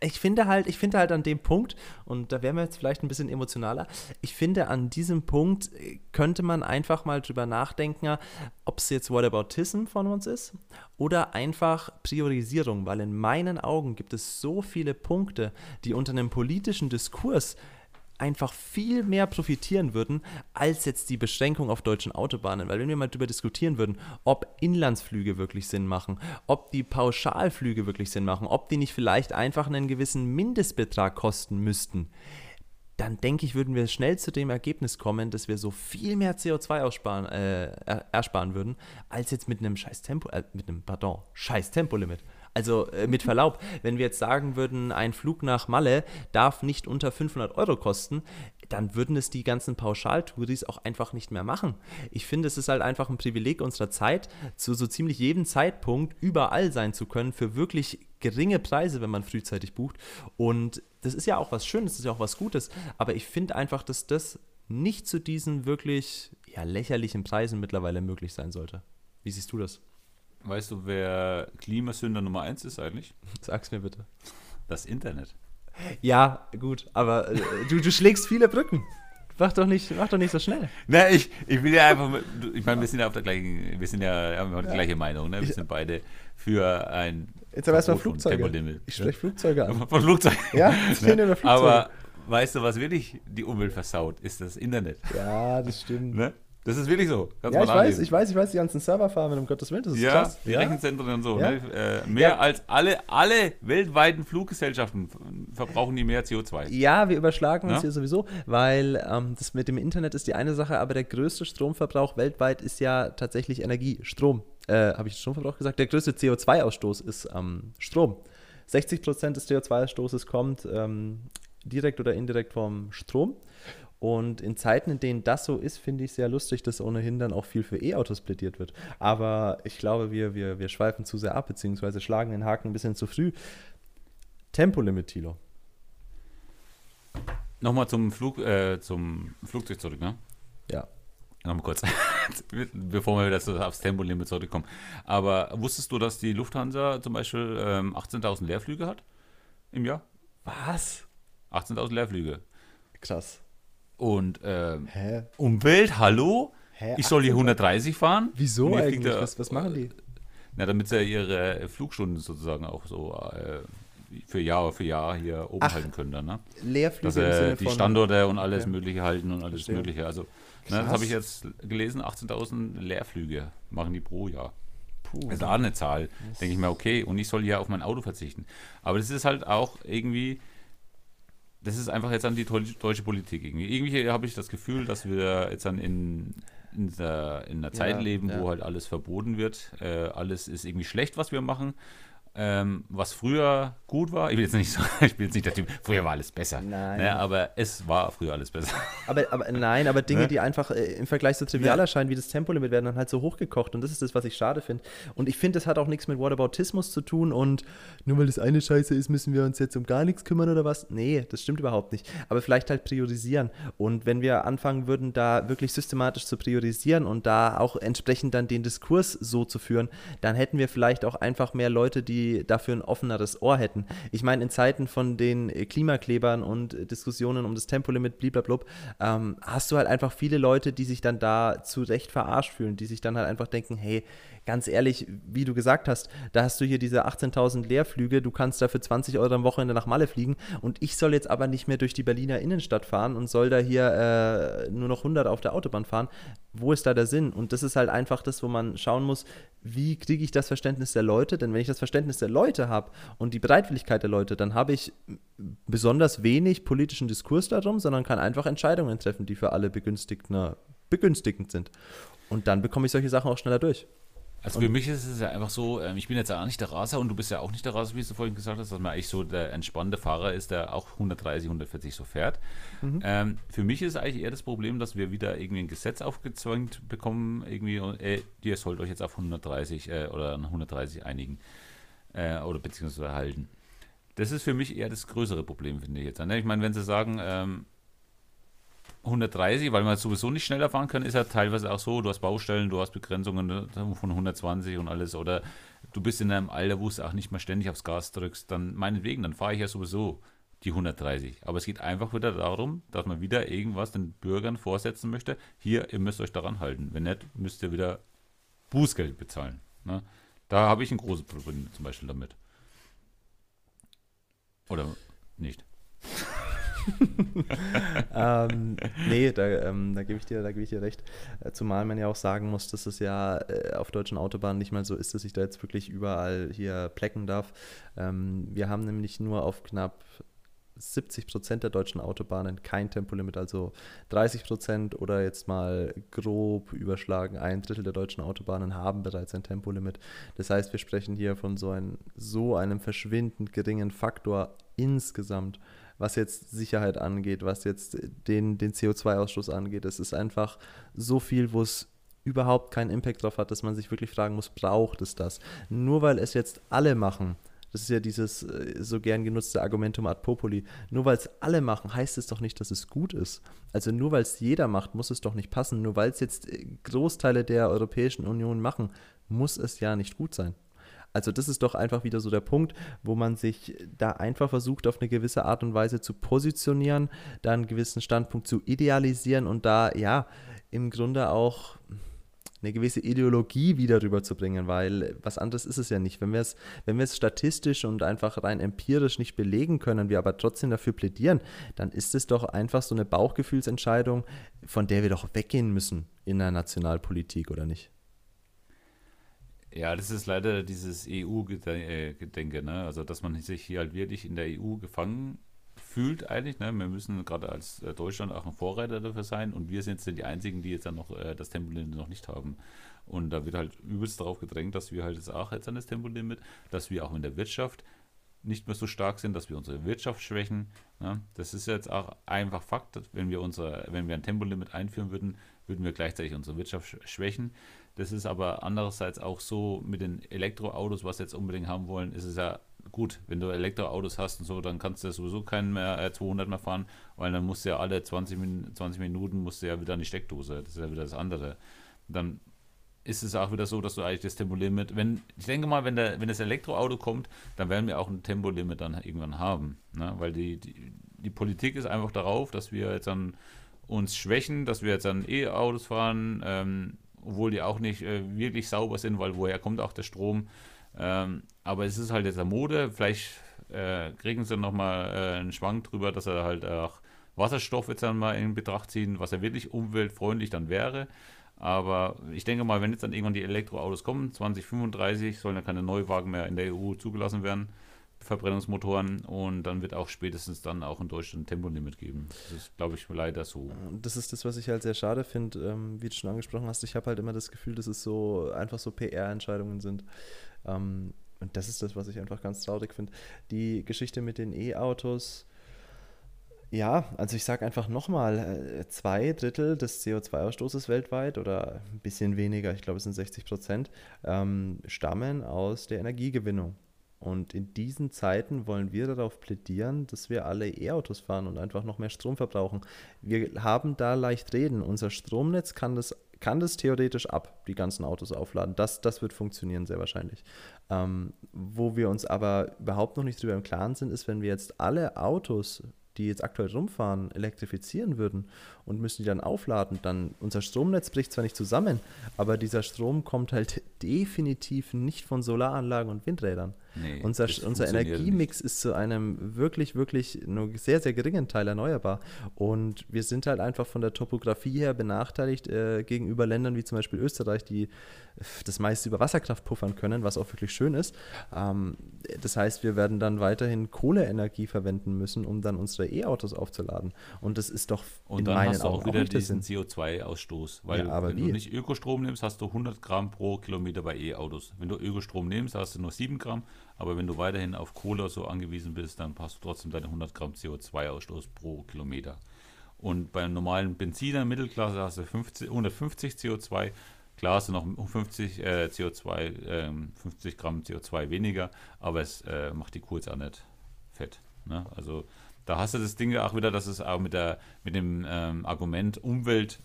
Ich finde halt, ich finde halt an dem Punkt, und da wären wir jetzt vielleicht ein bisschen emotionaler, ich finde an diesem Punkt äh, könnte man einfach mal drüber nachdenken, ob es jetzt Whataboutism von uns ist oder einfach Priorisierung, weil in meinen Augen gibt es so viele Punkte, die unter einem politischen Diskurs einfach viel mehr profitieren würden als jetzt die Beschränkung auf deutschen Autobahnen. Weil wenn wir mal darüber diskutieren würden, ob Inlandsflüge wirklich Sinn machen, ob die Pauschalflüge wirklich Sinn machen, ob die nicht vielleicht einfach einen gewissen Mindestbetrag kosten müssten, dann denke ich, würden wir schnell zu dem Ergebnis kommen, dass wir so viel mehr CO2 aussparen, äh, ersparen würden, als jetzt mit einem scheiß Tempo, äh, mit einem, pardon, scheiß Tempolimit. Also äh, mit Verlaub, wenn wir jetzt sagen würden, ein Flug nach Malle darf nicht unter 500 Euro kosten, dann würden es die ganzen Pauschaltouris auch einfach nicht mehr machen. Ich finde, es ist halt einfach ein Privileg unserer Zeit, zu so ziemlich jedem Zeitpunkt überall sein zu können für wirklich geringe Preise, wenn man frühzeitig bucht. Und das ist ja auch was Schönes, das ist ja auch was Gutes. Aber ich finde einfach, dass das nicht zu diesen wirklich ja, lächerlichen Preisen mittlerweile möglich sein sollte. Wie siehst du das? Weißt du, wer Klimasünder Nummer 1 ist eigentlich? [laughs] Sag's mir bitte. Das Internet. Ja, gut, aber äh, du, du schlägst viele Brücken. Mach doch nicht, mach doch nicht so schnell. Na, ich, ich will ja einfach, ich meine, wir sind ja auf der gleichen, wir sind ja, haben ja die gleiche Meinung, ne? Wir sind beide für ein Jetzt aber erstmal Flugzeuge. Ich spreche Flugzeuge an. Von Flugzeugen. Ja, ich ne? über Flugzeuge. Aber weißt du, was wirklich die Umwelt versaut, ist das Internet. Ja, das stimmt. Ne? Das ist wirklich so. Kannst ja, ich weiß, ich weiß, ich weiß, die ganzen Serverfarmen, um Gottes Willen, das ist ja, krass. Die ja, Rechenzentren und so. Ja. Ne? Äh, mehr ja. als alle, alle weltweiten Fluggesellschaften verbrauchen die mehr CO2. Ja, wir überschlagen uns hier sowieso, weil ähm, das mit dem Internet ist die eine Sache, aber der größte Stromverbrauch weltweit ist ja tatsächlich Energie, Strom. Äh, Habe ich Stromverbrauch gesagt? Der größte CO2-Ausstoß ist ähm, Strom. 60 Prozent des CO2-Ausstoßes kommt ähm, direkt oder indirekt vom Strom. Und in Zeiten, in denen das so ist, finde ich sehr lustig, dass ohnehin dann auch viel für E-Autos plädiert wird. Aber ich glaube, wir, wir, wir schweifen zu sehr ab, beziehungsweise schlagen den Haken ein bisschen zu früh. Tempolimit, Tilo. Nochmal zum, Flug, äh, zum Flugzeug zurück, ne? Ja. Nochmal kurz, [laughs] bevor wir wieder so aufs Tempolimit zurückkommen. Aber wusstest du, dass die Lufthansa zum Beispiel ähm, 18.000 Leerflüge hat im Jahr? Was? 18.000 Leerflüge. Krass. Und ähm, Hä? Umwelt, hallo? Hä? Ich soll hier 18.000? 130 fahren? Wieso eigentlich? da- was, was machen die? Na, damit sie ihre Flugstunden sozusagen auch so äh, für Jahr für Jahr hier oben Ach, halten können dann, ne? Leerflüge Dass Sinne die. Standorte und alles Okay. Mögliche halten und alles Verstehe. Mögliche. Also, ne, das habe ich jetzt gelesen, 18.000 Leerflüge machen die pro Jahr. Puh. Das ist auch eine Zahl. Denke ich mir, okay, und ich soll ja auf mein Auto verzichten. Aber das ist halt auch irgendwie, das ist einfach jetzt an die deu- deutsche Politik irgendwie. Irgendwie habe ich das Gefühl, dass wir jetzt dann in, in, der, in einer Zeit Ja, leben, ja. wo halt alles verboten wird. Äh, alles ist irgendwie schlecht, was wir machen. Ähm, was früher gut war, ich will jetzt nicht [laughs] so, ich will jetzt nicht der Typ, früher war alles besser. Nein. Ne, aber es war früher alles besser. [laughs] Aber, aber nein, aber Dinge, Ne? die einfach äh, im Vergleich so trivial erscheinen wie das Tempolimit, werden dann halt so hochgekocht. Und das ist das, was ich schade finde. Und ich finde, das hat auch nichts mit Whataboutismus zu tun. Und nur weil das eine Scheiße ist, müssen wir uns jetzt um gar nichts kümmern oder was? Nee, das stimmt überhaupt nicht. Aber vielleicht halt priorisieren. Und wenn wir anfangen würden, da wirklich systematisch zu priorisieren und da auch entsprechend dann den Diskurs so zu führen, dann hätten wir vielleicht auch einfach mehr Leute, die dafür ein offeneres Ohr hätten. Ich meine, in Zeiten von den äh, Klimaklebern und äh, Diskussionen um das Tempolimit, blablabla, ähm, hast du halt einfach viele Leute, die sich dann da zu Recht verarscht fühlen, die sich dann halt einfach denken, hey, ganz ehrlich, wie du gesagt hast, da hast du hier diese 18.000 Leerflüge, du kannst da für 20 Euro am Wochenende nach Malle fliegen und ich soll jetzt aber nicht mehr durch die Berliner Innenstadt fahren und soll da hier äh, nur noch 100 auf der Autobahn fahren. Wo ist da der Sinn? Und das ist halt einfach das, wo man schauen muss, wie kriege ich das Verständnis der Leute? Denn wenn ich das Verständnis der Leute habe und die Bereitwilligkeit der Leute, dann habe ich besonders wenig politischen Diskurs darum, sondern kann einfach Entscheidungen treffen, die für alle Begünstigter, begünstigend sind. Und dann bekomme ich solche Sachen auch schneller durch. Also für mich ist es ja einfach so, ähm, ich bin jetzt ja auch nicht der Raser und du bist ja auch nicht der Raser, wie du vorhin gesagt hast, dass man eigentlich so der entspannte Fahrer ist, der auch 130, 140 so fährt. Ähm, für mich ist eigentlich eher das Problem, dass wir wieder irgendwie ein Gesetz aufgezwängt bekommen, irgendwie, äh, ihr sollt euch jetzt auf 130 äh, oder an 130 einigen äh, oder beziehungsweise halten. Das ist für mich eher das größere Problem, finde ich jetzt. Ne? Ich meine, wenn sie sagen, ähm, 130, weil man sowieso nicht schneller fahren kann, ist ja teilweise auch so, du hast Baustellen, du hast Begrenzungen ne, von 120 und alles oder du bist in einem Alter, wo du auch nicht mehr ständig aufs Gas drückst, dann meinetwegen, dann fahre ich ja sowieso die 130. Aber es geht einfach wieder darum, dass man wieder irgendwas den Bürgern vorsetzen möchte. Hier, ihr müsst euch daran halten. Wenn nicht, müsst ihr wieder Bußgeld bezahlen. Ne? Da habe ich ein großes Problem zum Beispiel damit. Oder nicht. [laughs] ähm, nee, da, ähm, da gebe ich, dir- da gebe ich dir recht. Äh, Zumal man ja auch sagen muss, dass es ja äh, auf deutschen Autobahnen nicht mal so ist, dass ich da jetzt wirklich überall hier plecken darf. Ähm, wir haben nämlich nur auf knapp 70 Prozent der deutschen Autobahnen kein Tempolimit, also 30 Prozent oder jetzt mal grob überschlagen, ein Drittel der deutschen Autobahnen haben bereits ein Tempolimit. Das heißt, wir sprechen hier von so, ein, so einem verschwindend geringen Faktor insgesamt, was jetzt Sicherheit angeht, was jetzt den, den CO2-Ausstoß angeht. Es ist einfach so viel, wo es überhaupt keinen Impact drauf hat, dass man sich wirklich fragen muss, braucht es das? Nur weil es jetzt alle machen, das ist ja dieses äh, so gern genutzte Argumentum ad populi. Nur weil es alle machen, heißt es doch nicht, dass es gut ist. Also nur weil es jeder macht, muss es doch nicht passen. Nur weil es jetzt äh, Großteile der Europäischen Union machen, muss es ja nicht gut sein. Also das ist doch einfach wieder so der Punkt, wo man sich da einfach versucht, auf eine gewisse Art und Weise zu positionieren, da einen gewissen Standpunkt zu idealisieren und da ja im Grunde auch eine gewisse Ideologie wieder rüberzubringen, weil was anderes ist es ja nicht. Wenn wir es, wenn wir es statistisch und einfach rein empirisch nicht belegen können, wir aber trotzdem dafür plädieren, dann ist es doch einfach so eine Bauchgefühlsentscheidung, von der wir doch weggehen müssen in der Nationalpolitik, oder nicht? Ja, das ist leider dieses EU-Gedenke, ne? Also, dass man sich hier halt wirklich in der EU gefangen fühlt eigentlich, ne? Wir müssen gerade als äh, Deutschland auch ein Vorreiter dafür sein und wir sind jetzt die Einzigen, die jetzt dann noch äh, das Tempolimit noch nicht haben. Und da wird halt übelst darauf gedrängt, dass wir halt jetzt auch jetzt an das Tempolimit, dass wir auch in der Wirtschaft nicht mehr so stark sind, dass wir unsere Wirtschaft schwächen. Ne? Das ist jetzt auch einfach Fakt, wenn wir unsere, wenn wir ein Tempolimit einführen würden, würden wir gleichzeitig unsere Wirtschaft sch- schwächen. Das ist aber andererseits auch so mit den Elektroautos, was jetzt unbedingt haben wollen, ist es ja gut, wenn du Elektroautos hast und so, dann kannst du sowieso keinen mehr äh, 200 mehr fahren, weil dann musst du ja alle 20, Min 20 Minuten musst du ja wieder an die Steckdose. Das ist ja wieder das andere. Dann ist es auch wieder so, dass du eigentlich das Tempolimit, wenn, ich denke mal, wenn, der, wenn das Elektroauto kommt, dann werden wir auch ein Tempolimit dann irgendwann haben. Ne? Weil die, die, die Politik ist einfach darauf, dass wir jetzt dann uns schwächen, dass wir jetzt dann E-Autos fahren, ähm, obwohl die auch nicht äh, wirklich sauber sind, weil woher kommt auch der Strom? Ähm, aber es ist halt jetzt eine Mode. Vielleicht äh, kriegen sie nochmal äh, einen Schwank drüber, dass er halt auch Wasserstoff jetzt dann mal in Betracht ziehen, was ja wirklich umweltfreundlich dann wäre. Aber ich denke mal, wenn jetzt dann irgendwann die Elektroautos kommen, 2035 sollen ja keine Neuwagen mehr in der EU zugelassen werden, Verbrennungsmotoren, und dann wird auch spätestens dann auch in Deutschland ein Tempolimit geben. Das ist, glaube ich, leider so. Das ist das, was ich halt sehr schade finde, ähm, wie du schon angesprochen hast. Ich habe halt immer das Gefühl, dass es so einfach so PR-Entscheidungen sind. Ähm, und das ist das, was ich einfach ganz traurig finde. Die Geschichte mit den E-Autos, ja, also ich sage einfach nochmal, äh, zwei Drittel des CO2-Ausstoßes weltweit oder ein bisschen weniger, ich glaube es sind 60 Prozent, ähm, stammen aus der Energiegewinnung. Und in diesen Zeiten wollen wir darauf plädieren, dass wir alle E-Autos fahren und einfach noch mehr Strom verbrauchen. Wir haben da leicht reden. Unser Stromnetz kann das kann das theoretisch ab, die ganzen Autos aufladen. Das, das wird funktionieren, sehr wahrscheinlich. Ähm, wo wir uns aber überhaupt noch nicht drüber im Klaren sind, ist, wenn wir jetzt alle Autos, die jetzt aktuell rumfahren, elektrifizieren würden und müssen die dann aufladen, dann unser Stromnetz bricht zwar nicht zusammen, aber dieser Strom kommt halt definitiv nicht von Solaranlagen und Windrädern. Nee, unser unser Energiemix nicht. ist zu einem wirklich, wirklich nur sehr, sehr geringen Teil erneuerbar. Und wir sind halt einfach von der Topografie her benachteiligt äh, gegenüber Ländern wie zum Beispiel Österreich, die das meiste über Wasserkraft puffern können, was auch wirklich schön ist. Ähm, das heißt, wir werden dann weiterhin Kohleenergie verwenden müssen, um dann unsere E-Autos aufzuladen. Und das ist doch Und in meinen hast du auch wieder auch diesen CO2-Ausstoß. Weil ja, wenn wie? du nicht Ökostrom nimmst, hast du 100 Gramm pro Kilometer bei E-Autos. Wenn du Ökostrom nimmst, hast du nur 7 Gramm. Aber wenn du weiterhin auf Kohle so angewiesen bist, dann hast du trotzdem deine 100 Gramm CO2-Ausstoß pro Kilometer. Und beim normalen Benziner Mittelklasse hast du 50, 150 CO2. Klar hast du noch 50 äh, CO2, äh, 50 Gramm CO2 weniger, aber es äh, macht die jetzt auch nicht fett. Ne? Also da hast du das Ding auch wieder, dass es auch mit, der, mit dem ähm, Argument Umwelt,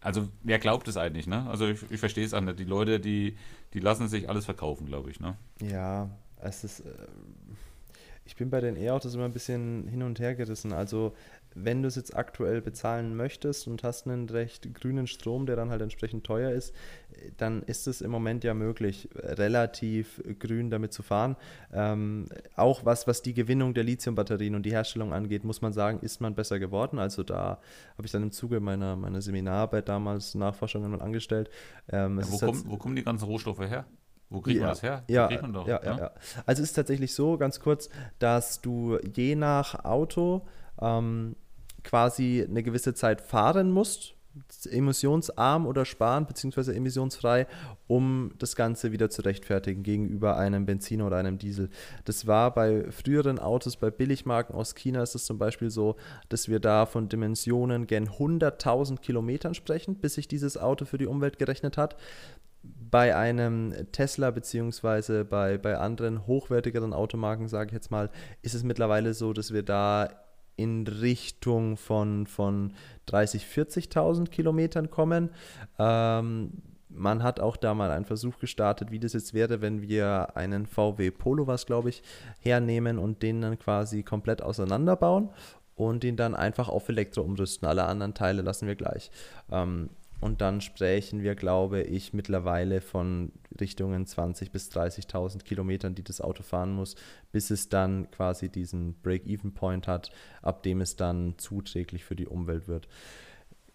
also wer glaubt es eigentlich, ne? Also ich, ich verstehe es auch nicht. Die Leute, die, die lassen sich alles verkaufen, glaube ich, ne? Ja, es ist. Äh, ich bin bei den E-Autos immer ein bisschen hin und her gerissen. Also wenn du es jetzt aktuell bezahlen möchtest und hast einen recht grünen Strom, der dann halt entsprechend teuer ist, dann ist es im Moment ja möglich, relativ grün damit zu fahren. Ähm, auch was, was die Gewinnung der Lithiumbatterien und die Herstellung angeht, muss man sagen, ist man besser geworden. Also da habe ich dann im Zuge meiner, meiner Seminararbeit damals Nachforschungen mal angestellt. Ähm, ja, wo, kommen, wo kommen die ganzen Rohstoffe her? Wo kriegt ja, man das her? Ja, doch, ja, ja, ja, Also es ist tatsächlich so, ganz kurz, dass du je nach Auto ähm, quasi eine gewisse Zeit fahren musst, emissionsarm oder sparen beziehungsweise emissionsfrei, um das Ganze wieder zu rechtfertigen gegenüber einem Benziner oder einem Diesel. Das war bei früheren Autos, bei Billigmarken aus China ist es zum Beispiel so, dass wir da von Dimensionen gen 100.000 Kilometern sprechen, bis sich dieses Auto für die Umwelt gerechnet hat. Bei einem Tesla beziehungsweise bei, bei anderen hochwertigeren Automarken, sage ich jetzt mal, ist es mittlerweile so, dass wir da in Richtung von, von 30.000, 40.000 Kilometern kommen. Ähm, man hat auch da mal einen Versuch gestartet, wie das jetzt wäre, wenn wir einen VW Polo, was glaube ich, hernehmen und den dann quasi komplett auseinanderbauen und ihn dann einfach auf Elektro umrüsten. Alle anderen Teile lassen wir gleich. Ähm, und dann sprechen wir, glaube ich, mittlerweile von Richtungen 20.000 bis 30.000 Kilometern, die das Auto fahren muss, bis es dann quasi diesen Break-Even-Point hat, ab dem es dann zuträglich für die Umwelt wird.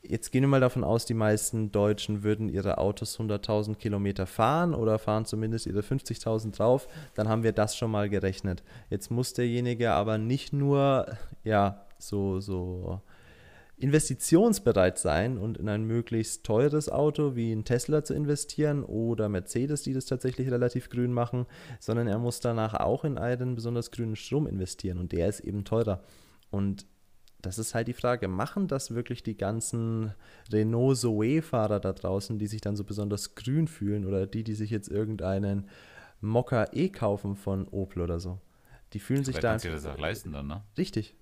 Jetzt gehen wir mal davon aus, die meisten Deutschen würden ihre Autos 100.000 Kilometer fahren oder fahren zumindest ihre 50.000 drauf. Dann haben wir das schon mal gerechnet. Jetzt muss derjenige aber nicht nur ja so so investitionsbereit sein und in ein möglichst teures Auto wie ein Tesla zu investieren oder Mercedes, die das tatsächlich relativ grün machen, sondern er muss danach auch in einen besonders grünen Strom investieren und der ist eben teurer. Und das ist halt die Frage, machen das wirklich die ganzen Renault Zoe-Fahrer da draußen, die sich dann so besonders grün fühlen oder die, die sich jetzt irgendeinen Mokka E kaufen von Opel oder so. Die fühlen sich Wer da. kann sich das auch leisten dann, ne? Richtig.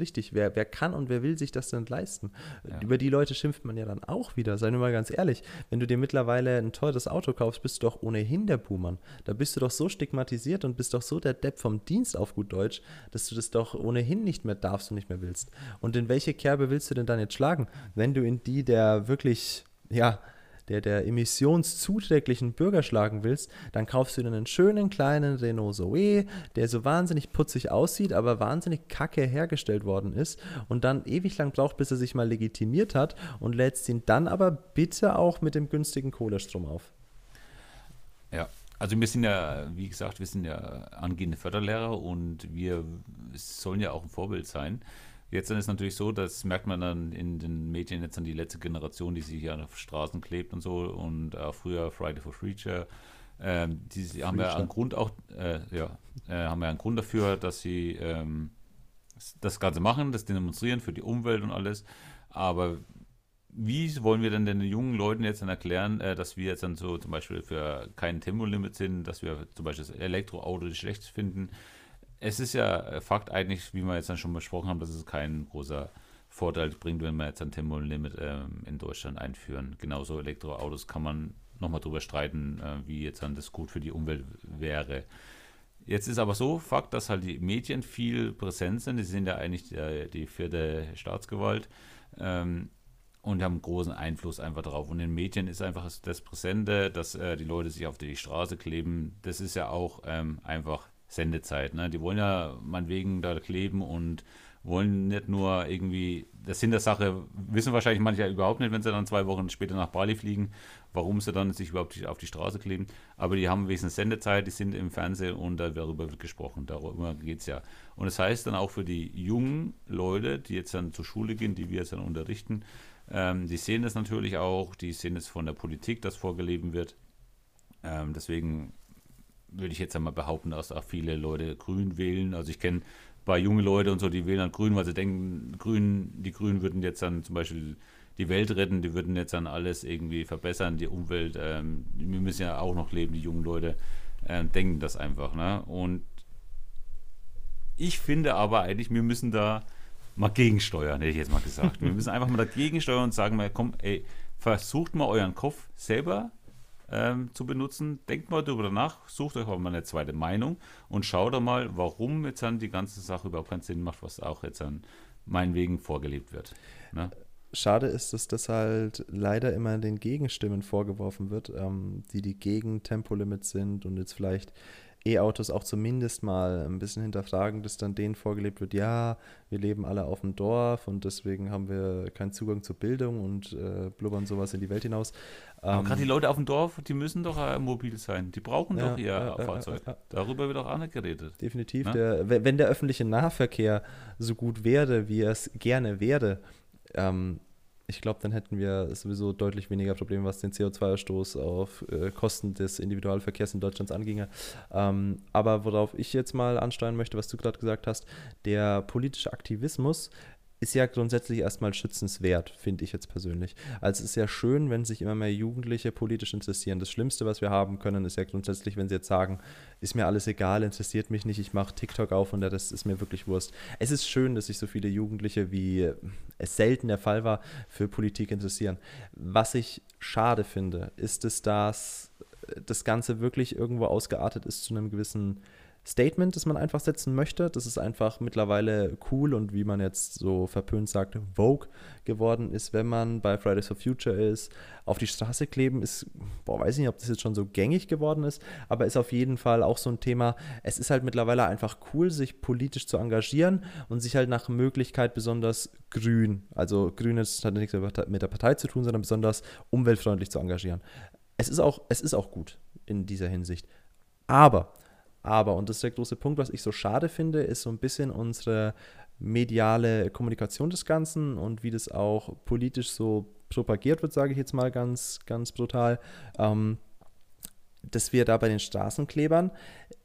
Richtig. Wer, wer kann und wer will sich das denn leisten? Ja. Über die Leute schimpft man ja dann auch wieder. Seien wir mal ganz ehrlich. Wenn du dir mittlerweile ein teures Auto kaufst, bist du doch ohnehin der Buhmann. Da bist du doch so stigmatisiert und bist doch so der Depp vom Dienst auf gut Deutsch, dass du das doch ohnehin nicht mehr darfst und nicht mehr willst. Und in welche Kerbe willst du denn dann jetzt schlagen? Wenn du in die der wirklich, ja, der der emissionszuträglichen Bürger schlagen willst, dann kaufst du dir einen schönen kleinen Renault Zoe, der so wahnsinnig putzig aussieht, aber wahnsinnig kacke hergestellt worden ist und dann ewig lang braucht, bis er sich mal legitimiert hat und lädst ihn dann aber bitte auch mit dem günstigen Kohlestrom auf. Ja, also wir sind ja, wie gesagt, wir sind ja angehende Förderlehrer und wir sollen ja auch ein Vorbild sein. Jetzt dann ist natürlich so, das merkt man dann in den Medien jetzt an die letzte Generation, die sich hier auf Straßen klebt und so und auch früher Friday for Future. Ähm, die haben ja einen Grund auch, äh, ja, äh, haben ja einen Grund dafür, dass sie ähm, das Ganze machen, das demonstrieren für die Umwelt und alles. Aber wie wollen wir denn den jungen Leuten jetzt dann erklären, äh, dass wir jetzt dann so zum Beispiel für kein Tempolimit sind, dass wir zum Beispiel das Elektroauto schlecht finden? Es ist ja Fakt eigentlich, wie wir jetzt dann schon besprochen haben, dass es keinen großer Vorteil bringt, wenn wir jetzt ein Tempolimit ähm, in Deutschland einführen. Genauso Elektroautos kann man nochmal drüber streiten, äh, wie jetzt dann das gut für die Umwelt wäre. Jetzt ist aber so Fakt, dass halt die Medien viel präsent sind. Die sind ja eigentlich die, die vierte Staatsgewalt ähm, und haben großen Einfluss einfach darauf. Und in den Medien ist einfach das Präsente, dass äh, die Leute sich auf die Straße kleben. Das ist ja auch ähm, einfach Sendezeit. Ne? Die wollen ja meinetwegen da kleben und wollen nicht nur irgendwie, das Sinn der Sache wissen wahrscheinlich manche überhaupt nicht, wenn sie dann zwei Wochen später nach Bali fliegen, warum sie dann sich überhaupt auf die Straße kleben. Aber die haben wesentlich Sendezeit, die sind im Fernsehen und darüber wird gesprochen. Darüber geht es ja. Und das heißt dann auch für die jungen Leute, die jetzt dann zur Schule gehen, die wir jetzt dann unterrichten, ähm, die sehen das natürlich auch, die sehen es von der Politik, das vorgelebt wird. Ähm, deswegen würde ich jetzt einmal behaupten, dass auch viele Leute grün wählen. Also ich kenne paar junge Leute und so, die wählen dann grün, weil sie denken, grün, die Grünen würden jetzt dann zum Beispiel die Welt retten, die würden jetzt dann alles irgendwie verbessern, die Umwelt. Ähm, wir müssen ja auch noch leben, die jungen Leute äh, denken das einfach. Ne? Und ich finde aber eigentlich, wir müssen da mal gegensteuern, hätte ich jetzt mal gesagt. wir müssen einfach mal dagegen steuern und sagen, mal, komm, ey, versucht mal euren Kopf selber ähm, zu benutzen. Denkt mal darüber nach, sucht euch auch mal eine zweite Meinung und schaut doch mal, warum jetzt dann die ganze Sache überhaupt keinen Sinn macht, was auch jetzt an meinen vorgelebt wird. Ne? Schade ist, dass das halt leider immer den Gegenstimmen vorgeworfen wird, ähm, die die gegen Tempolimits sind und jetzt vielleicht E-Autos auch zumindest mal ein bisschen hinterfragen, dass dann denen vorgelebt wird, ja, wir leben alle auf dem Dorf und deswegen haben wir keinen Zugang zur Bildung und äh, blubbern sowas in die Welt hinaus. Aber ähm, gerade die Leute auf dem Dorf, die müssen doch äh, mobil sein. Die brauchen ja, doch ihr äh, Fahrzeug. Darüber wird auch auch nicht geredet. Definitiv. Ne? Der, wenn der öffentliche Nahverkehr so gut wäre, wie er es gerne wäre, ähm, ich glaube, dann hätten wir sowieso deutlich weniger Probleme, was den CO2-Ausstoß auf äh, Kosten des Individualverkehrs in Deutschland anginge. Ähm, aber worauf ich jetzt mal ansteuern möchte, was du gerade gesagt hast, der politische Aktivismus ist ja grundsätzlich erstmal schützenswert, finde ich jetzt persönlich. Also es ist ja schön, wenn sich immer mehr Jugendliche politisch interessieren. Das Schlimmste, was wir haben können, ist ja grundsätzlich, wenn sie jetzt sagen, ist mir alles egal, interessiert mich nicht, ich mache TikTok auf und das ist mir wirklich Wurst. Es ist schön, dass sich so viele Jugendliche, wie es selten der Fall war, für Politik interessieren. Was ich schade finde, ist, dass das, das Ganze wirklich irgendwo ausgeartet ist zu einem gewissen Statement, das man einfach setzen möchte. Das ist einfach mittlerweile cool und wie man jetzt so verpönt sagt, Vogue geworden ist, wenn man bei Fridays for Future ist. Auf die Straße kleben ist, boah, weiß ich nicht, ob das jetzt schon so gängig geworden ist, aber ist auf jeden Fall auch so ein Thema. Es ist halt mittlerweile einfach cool, sich politisch zu engagieren und sich halt nach Möglichkeit besonders grün, also grün ist, hat nichts mit der Partei zu tun, sondern besonders umweltfreundlich zu engagieren. Es ist auch, es ist auch gut in dieser Hinsicht. Aber aber, und das ist der große Punkt, was ich so schade finde, ist so ein bisschen unsere mediale Kommunikation des Ganzen und wie das auch politisch so propagiert wird, sage ich jetzt mal ganz, ganz brutal. Ähm, dass wir da bei den Straßenklebern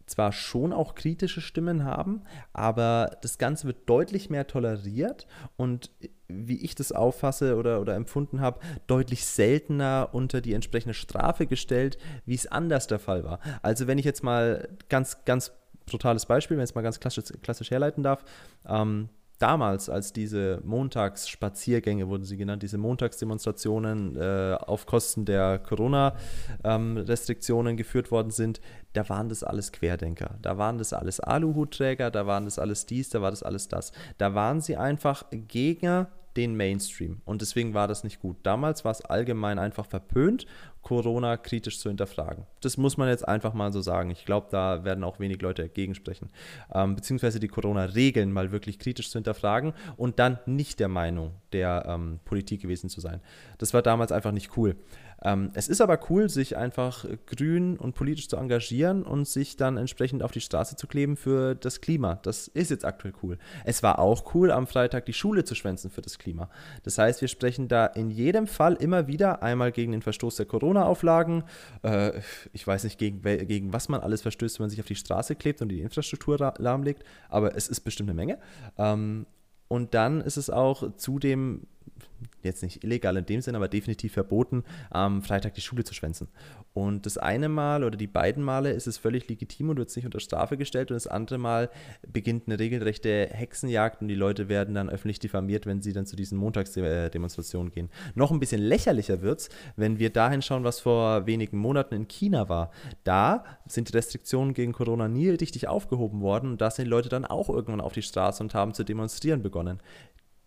zwar schon auch kritische Stimmen haben, aber das Ganze wird deutlich mehr toleriert und wie ich das auffasse oder, oder empfunden habe, deutlich seltener unter die entsprechende Strafe gestellt, wie es anders der Fall war. Also wenn ich jetzt mal ganz, ganz brutales Beispiel, wenn ich es mal ganz klassisch, klassisch herleiten darf, ähm, damals, als diese Montagsspaziergänge wurden sie genannt, diese Montagsdemonstrationen äh, auf Kosten der Corona-Restriktionen ähm, geführt worden sind, da waren das alles Querdenker. Da waren das alles Aluhutträger, da waren das alles dies, da war das alles das. Da waren sie einfach Gegner den Mainstream. Und deswegen war das nicht gut. Damals war es allgemein einfach verpönt, Corona kritisch zu hinterfragen. Das muss man jetzt einfach mal so sagen. Ich glaube, da werden auch wenig Leute dagegen sprechen. Ähm, beziehungsweise die Corona-Regeln mal wirklich kritisch zu hinterfragen und dann nicht der Meinung der ähm, Politik gewesen zu sein. Das war damals einfach nicht cool. Ähm, es ist aber cool, sich einfach grün und politisch zu engagieren und sich dann entsprechend auf die Straße zu kleben für das Klima. Das ist jetzt aktuell cool. Es war auch cool, am Freitag die Schule zu schwänzen für das Klima. Das heißt, wir sprechen da in jedem Fall immer wieder einmal gegen den Verstoß der Corona-Auflagen. Äh, ich weiß nicht, gegen, gegen was man alles verstößt, wenn man sich auf die Straße klebt und die Infrastruktur lahmlegt, aber es ist bestimmt eine Menge. Ähm, und dann ist es auch zudem jetzt nicht illegal in dem Sinn, aber definitiv verboten, am Freitag die Schule zu schwänzen. Und das eine Mal oder die beiden Male ist es völlig legitim und wird nicht unter Strafe gestellt und das andere Mal beginnt eine regelrechte Hexenjagd und die Leute werden dann öffentlich diffamiert, wenn sie dann zu diesen Montagsdemonstrationen gehen. Noch ein bisschen lächerlicher wird es, wenn wir dahin schauen, was vor wenigen Monaten in China war. Da sind die Restriktionen gegen Corona nie richtig aufgehoben worden und da sind die Leute dann auch irgendwann auf die Straße und haben zu demonstrieren begonnen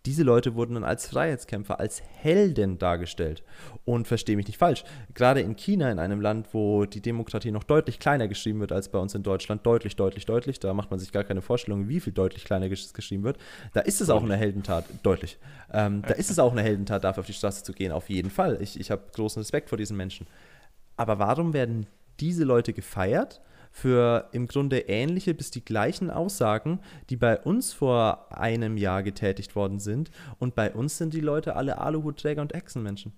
diese Leute wurden dann als Freiheitskämpfer, als Helden dargestellt. Und verstehe mich nicht falsch, gerade in China, in einem Land, wo die Demokratie noch deutlich kleiner geschrieben wird als bei uns in Deutschland, deutlich, deutlich, deutlich, da macht man sich gar keine Vorstellung, wie viel deutlich kleiner geschrieben wird, da ist es auch eine Heldentat, deutlich, ähm, da [laughs] ist es auch eine Heldentat, dafür auf die Straße zu gehen, auf jeden Fall. Ich, ich habe großen Respekt vor diesen Menschen. Aber warum werden diese Leute gefeiert für im Grunde ähnliche bis die gleichen Aussagen, die bei uns vor einem Jahr getätigt worden sind. Und bei uns sind die Leute alle Aluhutträger und Echsenmenschen.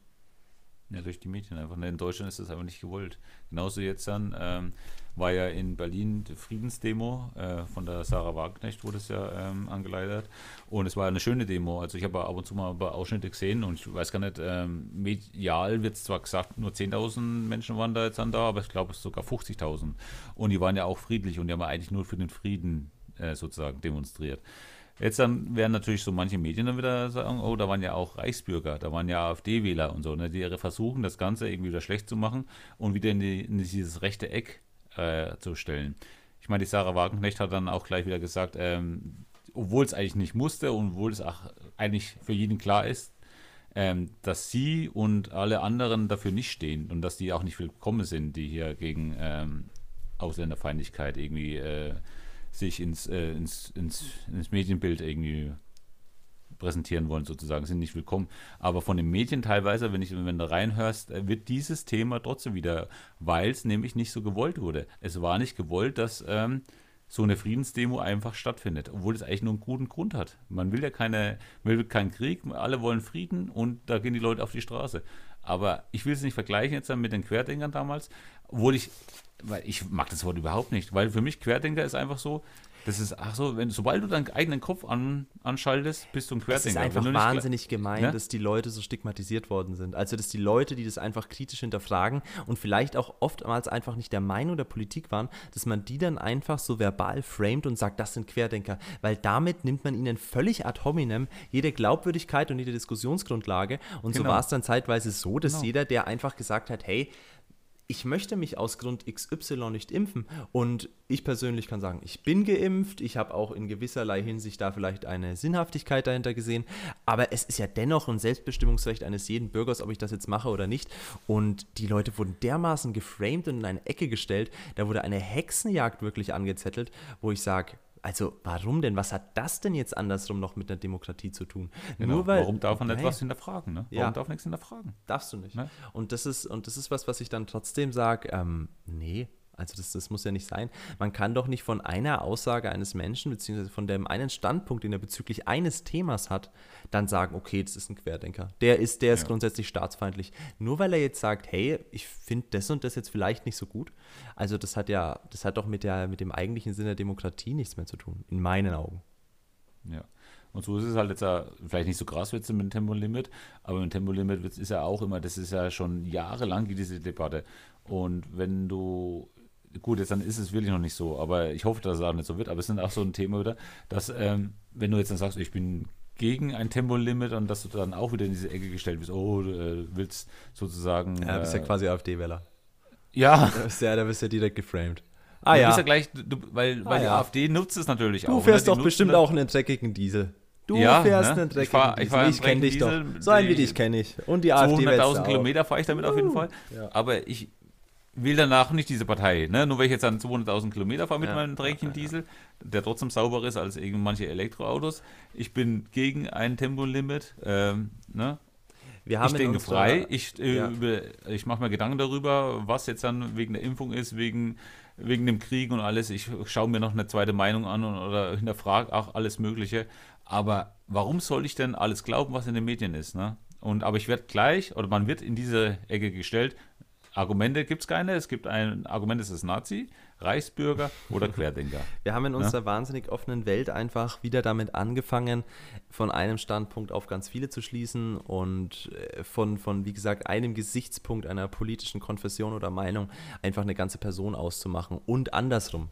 Ja, durch die Medien einfach. In Deutschland ist das einfach nicht gewollt. Genauso jetzt dann ähm, war ja in Berlin die Friedensdemo äh, von der Sarah Wagenknecht, wurde es ja ähm, angeleitet. Und es war eine schöne Demo. Also ich habe ab und zu mal ein paar Ausschnitte gesehen und ich weiß gar nicht, ähm, medial wird es zwar gesagt, nur 10.000 Menschen waren da jetzt dann da, aber ich glaube es sogar 50.000. Und die waren ja auch friedlich und die haben eigentlich nur für den Frieden äh, sozusagen demonstriert. Jetzt dann werden natürlich so manche Medien dann wieder sagen, oh, da waren ja auch Reichsbürger, da waren ja AfD-Wähler und so, ne, die versuchen, das Ganze irgendwie wieder schlecht zu machen und wieder in, die, in dieses rechte Eck äh, zu stellen. Ich meine, die Sarah Wagenknecht hat dann auch gleich wieder gesagt, ähm, obwohl es eigentlich nicht musste und obwohl es auch eigentlich für jeden klar ist, ähm, dass sie und alle anderen dafür nicht stehen und dass die auch nicht willkommen sind, die hier gegen ähm, Ausländerfeindlichkeit irgendwie äh, sich ins, äh, ins, ins, ins Medienbild irgendwie präsentieren wollen, sozusagen, sind nicht willkommen. Aber von den Medien teilweise, wenn, ich, wenn du reinhörst, äh, wird dieses Thema trotzdem wieder, weil es nämlich nicht so gewollt wurde. Es war nicht gewollt, dass ähm, so eine Friedensdemo einfach stattfindet, obwohl es eigentlich nur einen guten Grund hat. Man will ja keine, will keinen Krieg, alle wollen Frieden und da gehen die Leute auf die Straße. Aber ich will es nicht vergleichen jetzt mit den Querdenkern damals, obwohl ich weil ich mag das Wort überhaupt nicht, weil für mich Querdenker ist einfach so, das ist, ach so, wenn, sobald du deinen eigenen Kopf an, anschaltest, bist du ein Querdenker. Es ist einfach wahnsinnig gemein, ja? dass die Leute so stigmatisiert worden sind. Also, dass die Leute, die das einfach kritisch hinterfragen und vielleicht auch oftmals einfach nicht der Meinung der Politik waren, dass man die dann einfach so verbal framed und sagt, das sind Querdenker. Weil damit nimmt man ihnen völlig ad hominem jede Glaubwürdigkeit und jede Diskussionsgrundlage. Und genau. so war es dann zeitweise so, dass genau. jeder, der einfach gesagt hat, hey, ich möchte mich aus Grund XY nicht impfen. Und ich persönlich kann sagen, ich bin geimpft. Ich habe auch in gewisserlei Hinsicht da vielleicht eine Sinnhaftigkeit dahinter gesehen. Aber es ist ja dennoch ein Selbstbestimmungsrecht eines jeden Bürgers, ob ich das jetzt mache oder nicht. Und die Leute wurden dermaßen geframed und in eine Ecke gestellt. Da wurde eine Hexenjagd wirklich angezettelt, wo ich sage, also warum denn? Was hat das denn jetzt andersrum noch mit einer Demokratie zu tun? Genau. Nur weil, warum darf man etwas hinterfragen? Ne? Warum ja. darf nichts hinterfragen? Darfst du nicht. Ne? Und, das ist, und das ist was, was ich dann trotzdem sage, ähm, nee, also das, das muss ja nicht sein. Man kann doch nicht von einer Aussage eines Menschen, beziehungsweise von dem einen Standpunkt, den er bezüglich eines Themas hat, dann sagen, okay, das ist ein Querdenker. Der ist, der ist ja. grundsätzlich staatsfeindlich. Nur weil er jetzt sagt, hey, ich finde das und das jetzt vielleicht nicht so gut. Also das hat ja, das hat doch mit, der, mit dem eigentlichen Sinn der Demokratie nichts mehr zu tun, in meinen Augen. Ja. Und so ist es halt jetzt ja, vielleicht nicht so krass wird es mit dem Tempolimit, aber mit dem Tempolimit ist ja auch immer, das ist ja schon jahrelang diese Debatte. Und wenn du, gut, jetzt dann ist es wirklich noch nicht so, aber ich hoffe, dass es auch nicht so wird, aber es ist auch so ein Thema wieder, dass, ähm, wenn du jetzt dann sagst, ich bin gegen ein Tempolimit und dass du dann auch wieder in diese Ecke gestellt bist, oh, du äh, willst sozusagen. Ja, du bist äh, ja quasi AfD-Wähler. Ja. [laughs] Da bist, ja, da bist du ja direkt geframed. Ah, du ja. Bist ja gleich, du, weil, weil ah, die ja. AfD nutzt es natürlich du auch. Du fährst ne? doch bestimmt auch einen dreckigen Diesel. Du ja, fährst ne? einen dreckigen ich fahr, ich Diesel. Ich kenne dich doch. So einen wie dich kenne ich. Und die AfD 200.000 Kilometer fahre ich damit uh, auf jeden Fall. Aber ich will danach nicht diese Partei. Ne? Nur weil ich jetzt dann 200.000 Kilometer fahre mit ja. meinem dreckigen Diesel, der trotzdem sauber ist als manche Elektroautos. Ich bin gegen ein Tempolimit. Ähm, ne? Wir haben ich denke frei. Ich, äh, ja. ich mache mir Gedanken darüber, was jetzt dann wegen der Impfung ist, wegen, wegen dem Krieg und alles. Ich schaue mir noch eine zweite Meinung an und, oder hinterfrage auch alles Mögliche. Aber warum soll ich denn alles glauben, was in den Medien ist? Ne? Und, aber ich werde gleich, oder man wird in diese Ecke gestellt, Argumente gibt es keine. Es gibt ein Argument, es ist Nazi, Reichsbürger oder Querdenker. [laughs] Wir haben in unserer ja? wahnsinnig offenen Welt einfach wieder damit angefangen, von einem Standpunkt auf ganz viele zu schließen und äh, von, von, wie gesagt, einem Gesichtspunkt einer politischen Konfession oder Meinung einfach eine ganze Person auszumachen und andersrum.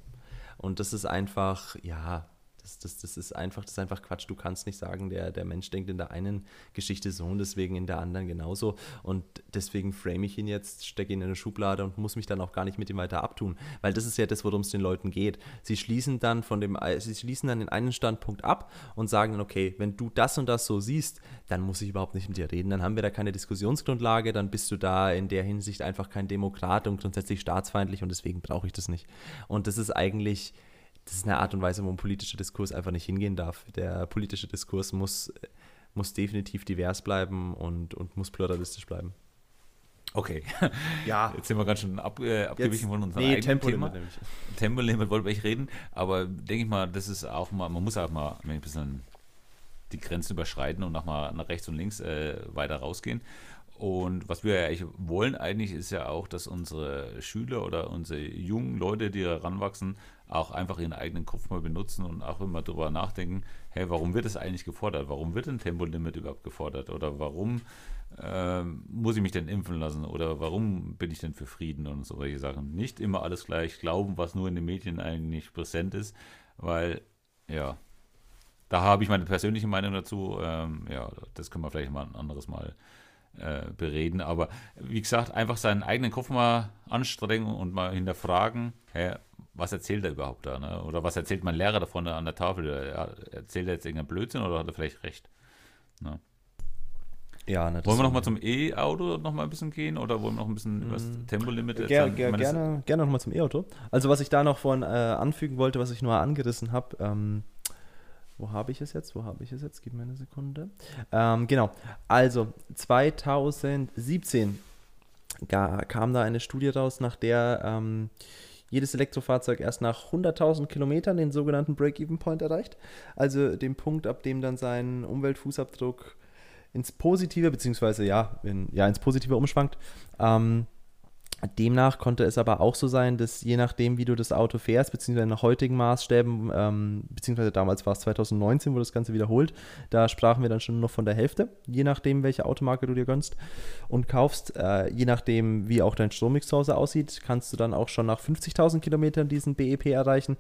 Und das ist einfach, ja, das, das, das, ist einfach, das ist einfach Quatsch. Du kannst nicht sagen, der, der Mensch denkt in der einen Geschichte so und deswegen in der anderen genauso. Und deswegen frame ich ihn jetzt, stecke ihn in eine Schublade und muss mich dann auch gar nicht mit ihm weiter abtun. Weil das ist ja das, worum es den Leuten geht. Sie schließen dann von dem, sie schließen dann den einen Standpunkt ab und sagen dann, okay, wenn du das und das so siehst, dann muss ich überhaupt nicht mit dir reden. Dann haben wir da keine Diskussionsgrundlage, dann bist du da in der Hinsicht einfach kein Demokrat und grundsätzlich staatsfeindlich und deswegen brauche ich das nicht. Und das ist eigentlich das ist eine Art und Weise, wo ein politischer Diskurs einfach nicht hingehen darf. Der politische Diskurs muss, muss definitiv divers bleiben und, und muss pluralistisch bleiben. Okay. [laughs] Ja. Jetzt sind wir ganz schön ab, äh, abgewichen Jetzt, von unserem nee, eigenen Tempolimit Thema. Tempolimit wollten wir nicht reden, aber denke ich mal, das ist auch mal, man muss auch mal ein bisschen die Grenzen überschreiten und nochmal nach rechts und links äh, weiter rausgehen. Und was wir ja eigentlich wollen eigentlich ist ja auch, dass unsere Schüler oder unsere jungen Leute, die heranwachsen, auch einfach ihren eigenen Kopf mal benutzen und auch immer darüber nachdenken, hey, warum wird es eigentlich gefordert? Warum wird ein Tempolimit überhaupt gefordert? Oder warum äh, muss ich mich denn impfen lassen? Oder warum bin ich denn für Frieden und solche Sachen? Nicht immer alles gleich glauben, was nur in den Medien eigentlich präsent ist, weil, ja, da habe ich meine persönliche Meinung dazu. Ähm, ja, das können wir vielleicht mal ein anderes Mal äh, bereden. Aber wie gesagt, einfach seinen eigenen Kopf mal anstrengen und mal hinterfragen, hey, was erzählt er überhaupt da? Ne? Oder was erzählt mein Lehrer davon an der Tafel? Erzählt er jetzt irgendeinen Blödsinn oder hat er vielleicht recht? Ne? Ja, ne, wollen wir noch mal zum E-Auto noch mal ein bisschen gehen oder wollen wir noch ein bisschen über das mm. Tempolimit ger ger gerne, gerne noch mal zum E-Auto. Also was ich da noch vorhin äh, anfügen wollte, was ich nur angerissen habe, ähm, wo habe ich es jetzt? Wo habe ich es jetzt? Gib mir eine Sekunde. Ähm, genau. Also 2017 kam da eine Studie raus, nach der ähm, jedes Elektrofahrzeug erst nach 100.000 Kilometern den sogenannten Break-Even-Point erreicht. Also den Punkt, ab dem dann sein Umweltfußabdruck ins Positive, beziehungsweise ja, in, ja ins Positive umschwankt. Ähm, Demnach konnte es aber auch so sein, dass je nachdem, wie du das Auto fährst, beziehungsweise nach heutigen Maßstäben, ähm, beziehungsweise damals war es 2019, wurde das Ganze wiederholt, da sprachen wir dann schon noch von der Hälfte, je nachdem, welche Automarke du dir gönnst und kaufst. Äh, je nachdem, wie auch dein Strommix zu Hause aussieht, kannst du dann auch schon nach 50.000 Kilometern diesen BEP erreichen.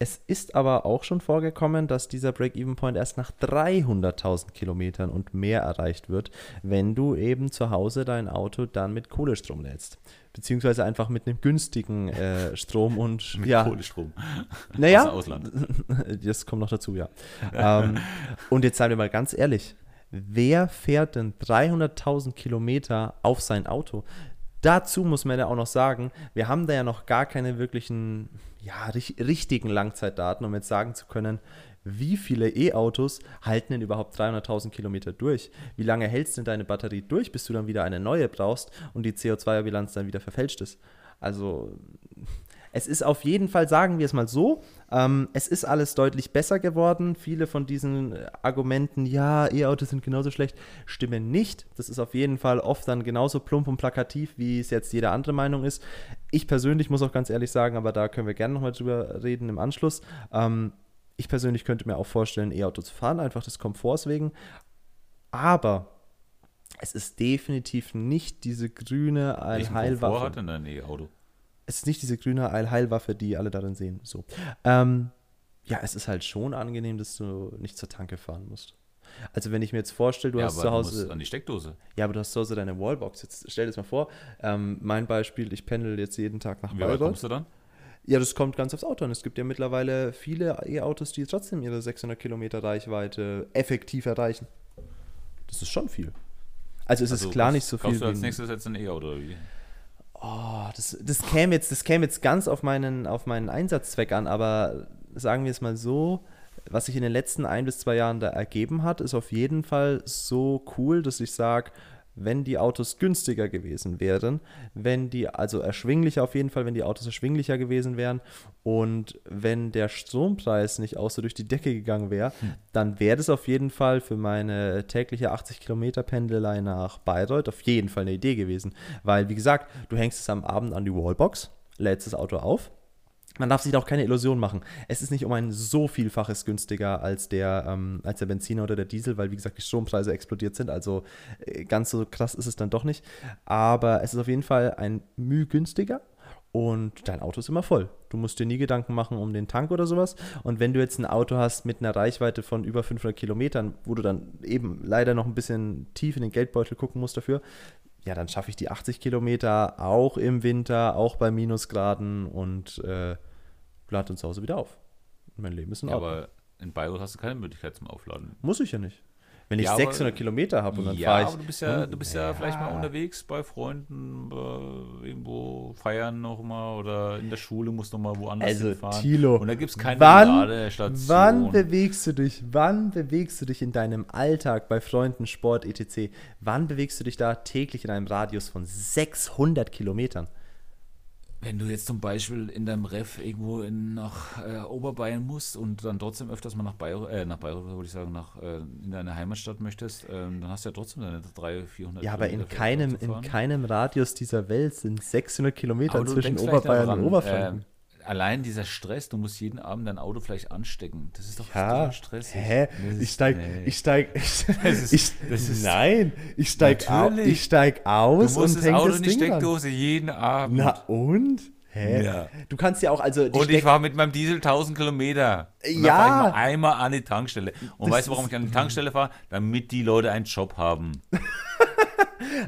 Es ist aber auch schon vorgekommen, dass dieser Break-Even-Point erst nach 300.000 Kilometern und mehr erreicht wird, wenn du eben zu Hause dein Auto dann mit Kohlestrom lädst. Beziehungsweise einfach mit einem günstigen äh, Strom und. [laughs] mit ja, Kohlestrom. Naja. Aus Ausland. [laughs] Das kommt noch dazu, ja. ähm, und jetzt seien wir mal ganz ehrlich. Wer fährt denn 300.000 Kilometer auf sein Auto? Dazu muss man ja auch noch sagen, wir haben da ja noch gar keine wirklichen, ja, richtigen Langzeitdaten, um jetzt sagen zu können, wie viele E-Autos halten denn überhaupt 300.000 Kilometer durch? Wie lange hältst denn deine Batterie durch, bis du dann wieder eine neue brauchst und die CO2-Bilanz dann wieder verfälscht ist? Also es ist auf jeden Fall, sagen wir es mal so, ähm, es ist alles deutlich besser geworden. Viele von diesen äh, Argumenten, ja, E-Autos sind genauso schlecht, stimmen nicht. Das ist auf jeden Fall oft dann genauso plump und plakativ, wie es jetzt jede andere Meinung ist. Ich persönlich muss auch ganz ehrlich sagen, aber da können wir gerne nochmal drüber reden im Anschluss. Ähm, Ich persönlich könnte mir auch vorstellen, E-Auto zu fahren, einfach des Komforts wegen. Aber es ist definitiv nicht diese grüne Welchen Komfort Allheilwaffe. hat denn dein E-Auto? Es ist nicht diese grüne Allheilwaffe, die alle darin sehen. So. Ähm, ja, es ist halt schon angenehm, dass du nicht zur Tanke fahren musst. Also wenn ich mir jetzt vorstelle, du ja, hast zu du Hause, musst an die Steckdose. ja, aber du hast zu Hause deine Wallbox. Jetzt stell dir das mal vor. Ähm, mein Beispiel, ich pendel jetzt jeden Tag nach Wie Bayreuth. kommst du dann? Ja, das kommt ganz aufs Auto an. Es gibt ja mittlerweile viele E-Autos, die trotzdem ihre 600 Kilometer Reichweite effektiv erreichen. Das ist schon viel. Also es Also ist klar nicht so viel Kaufst du als wie nächstes jetzt ein E-Auto oder wie? Oh, das, das, käme jetzt, das jetzt ganz auf meinen, auf meinen Einsatzzweck an, aber sagen wir es mal so, was sich in den letzten ein bis zwei Jahren da ergeben hat, ist auf jeden Fall so cool, dass ich sage, wenn die Autos günstiger gewesen wären, wenn die, also erschwinglicher auf jeden Fall, wenn die Autos erschwinglicher gewesen wären und wenn der Strompreis nicht auch so durch die Decke gegangen wäre, dann wäre das auf jeden Fall für meine tägliche 80 Kilometer Pendelei nach Bayreuth auf jeden Fall eine Idee gewesen. Weil, wie gesagt, du hängst es am Abend an die Wallbox, lädst das Auto auf. Man darf sich da auch keine Illusion machen. Es ist nicht um ein so vielfaches günstiger als der, ähm, als der Benziner oder der Diesel, weil, wie gesagt, die Strompreise explodiert sind. Also äh, ganz so krass ist es dann doch nicht. Aber es ist auf jeden Fall ein Mühe günstiger und dein Auto ist immer voll. Du musst dir nie Gedanken machen um den Tank oder sowas. Und wenn du jetzt ein Auto hast mit einer Reichweite von über 500 Kilometern, wo du dann eben leider noch ein bisschen tief in den Geldbeutel gucken musst dafür, ja, dann schaffe ich die 80 Kilometer auch im Winter, auch bei Minusgraden und äh, lade uns zu Hause wieder auf. Und mein Leben ist in Ja, Ordnung. aber in Bayreuth hast du keine Möglichkeit zum Aufladen. Muss ich ja nicht. Wenn ich Ja, aber- 600 Kilometer habe und dann ja, fahre ich. aber du bist ja, du bist ja, Ja. vielleicht mal unterwegs bei Freunden, äh, irgendwo feiern noch mal oder in der Schule musst du mal woanders Also, hinfahren. Thilo, Und da gibt es keine wann- Ladestation. Wann bewegst du dich? Wann bewegst du dich in deinem Alltag bei Freunden, Sport, etc.? Wann bewegst du dich da täglich in einem Radius von 600 Kilometern? Wenn du jetzt zum Beispiel in deinem Ref irgendwo in, nach äh, Oberbayern musst und dann trotzdem öfters mal nach Bayreuth, äh, nach Bayreuth würde ich sagen, nach, äh, in deine Heimatstadt möchtest, ähm, dann hast du ja trotzdem deine 300, 400 Ja, aber in keinem, in keinem Radius dieser Welt sind 600 Kilometer zwischen Oberbayern daran, und Oberfranken. Allein dieser Stress, du musst jeden Abend dein Auto vielleicht anstecken. Das ist doch ja, stressig. hä? Das Ich ist- steig, nee. ich steig, [laughs] ich, ist- [laughs] ich, das ist- nein, ich steig, au, ich steig Du aus musst und das Auto das in die Ding. Steckdose jeden Abend. Na und? Hä? Ja. Du kannst ja auch, also und ich fahre mit meinem Diesel 1000 Kilometer. Und Ja. Da ich mal einmal an die Tankstelle. Und Das weißt du, warum ist- ich an die Tankstelle fahre? Damit die Leute einen Job haben. [laughs]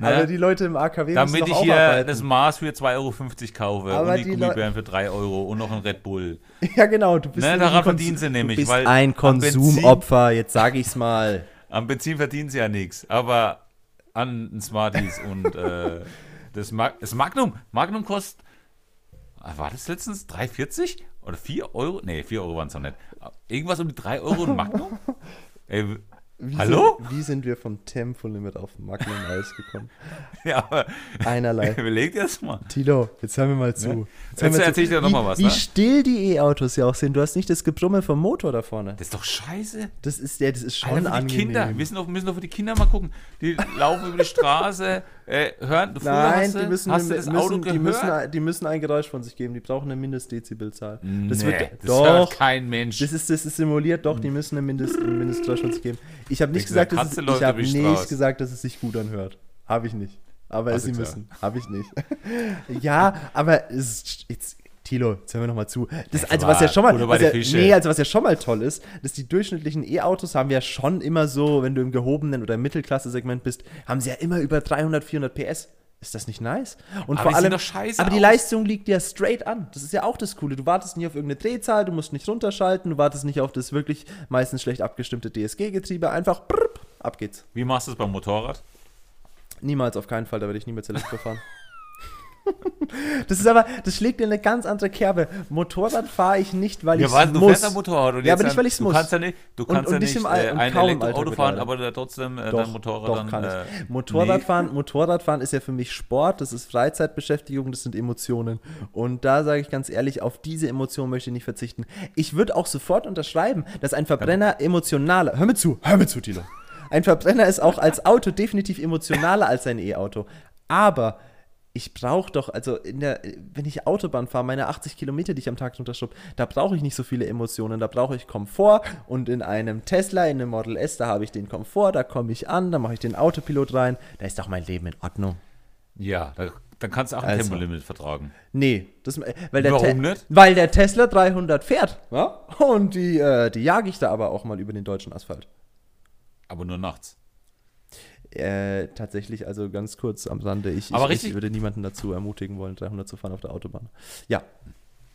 aber Ne? die Leute im AKW Damit müssen ich doch auch hier arbeiten. das Maß für 2,50 Euro kaufe Aber und die die Gummibären für 3 Euro und noch ein Red Bull. [laughs] Ja, genau. Du bist Ne, daran verdienen sie nämlich, Du bist weil ein Konsumopfer, jetzt sage ich's mal. [laughs] Am Benzin verdienen sie ja nichts, aber an den Smarties und äh, [laughs] das, Mag das Magnum. Magnum kostet, ah, war das letztens 3,40 oder 4 Euro? Nee, 4 Euro waren es noch nicht. Irgendwas um die 3 Euro ein Magnum? Ey, Wie Hallo? Sind, wie sind wir vom Tempolimit auf Magnum Eis gekommen? [laughs] ja, aber Einerlei. [laughs] überleg dir das mal. Tilo, jetzt hör mir mal zu. Ne? Jetzt, Jetzt erzähl ich dir noch wie, mal was, Wie ne? still die E-Autos ja auch sind. Du hast nicht das Gebrumme vom Motor da vorne. Das ist doch scheiße. Das ist, ja, das ist schon Alter, angenehm. Kinder. Wir doch, müssen doch für die Kinder mal gucken. Die laufen über die Straße, äh, hören. Früher Nein, du, die müssen, hast du müssen, das Auto die, gehört? müssen, die müssen ein Geräusch von sich geben. Die brauchen eine Mindestdezibelzahl. Das nee, wird das doch. hört kein Mensch. Das ist, das ist simuliert, doch, die müssen eine Mindest, ein Mindestgeräusch von sich geben. Ich habe nicht gesagt, gesagt, dass es, ich die nicht gesagt, dass es sich gut anhört. Habe ich nicht. Aber Hast sie müssen. Habe ich nicht. [laughs] ja, aber es ist jetzt. Tilo, jetzt hören wir noch mal zu. Das, also was ja schon mal, was der ja, Fische. nee, also was ja schon mal toll ist, dass die durchschnittlichen E-Autos haben ja schon immer so, wenn du im gehobenen oder Mittelklasse-Segment bist, haben sie ja immer über 300, 400 PS. Ist das nicht nice? Und Aber vor allem, doch scheiße aber die aus. Leistung liegt ja straight an. Das ist ja auch das Coole. Du wartest nicht auf irgendeine Drehzahl, du musst nicht runterschalten, du wartest nicht auf das wirklich meistens schlecht abgestimmte DSG-Getriebe. Einfach brrp, ab geht's. Wie machst du es beim Motorrad? Niemals, auf keinen Fall, da werde ich niemals Elektro fahren. Das ist aber, das schlägt in eine ganz andere Kerbe. Motorrad fahre ich nicht, weil ich Ja, weil du muss. fährst ein Motorrad. Und Ja, aber nicht, weil ich's du muss. Kannst ja nicht, du Und- kannst und ja nicht nicht im All- äh, und ein Elektroauto fahren, aber da trotzdem äh, Doch, dein Motorrad doch, dann. kann äh, ich. Motorradfahren, Motorradfahren ist ja für mich Sport, das ist Freizeitbeschäftigung, das sind Emotionen. Und da sage ich ganz ehrlich, auf diese Emotionen möchte ich nicht verzichten. Ich würde auch sofort unterschreiben, dass ein Verbrenner emotionaler. Hör mir zu, hör mir zu, Tilo. Ein Verbrenner ist auch als Auto definitiv emotionaler als ein E-Auto. Aber ich brauche doch, also in der, wenn ich Autobahn fahre, meine 80 Kilometer, die ich am Tag runterschrubbe, da brauche ich nicht so viele Emotionen, da brauche ich Komfort und in einem Tesla, in einem Model S, da habe ich den Komfort, da komme ich an, da mache ich den Autopilot rein, da ist doch mein Leben in Ordnung. Ja, da, dann kannst du auch ein also, Tempolimit vertragen. Nee, das, weil der Warum nicht? Weil der Tesla 300 fährt, ja? und die, äh, die jage ich da aber auch mal über den deutschen Asphalt. Aber nur nachts. Äh, tatsächlich, also ganz kurz am Rande, ich, Aber ich, ich würde niemanden dazu ermutigen wollen, 300 zu fahren auf der Autobahn. Ja.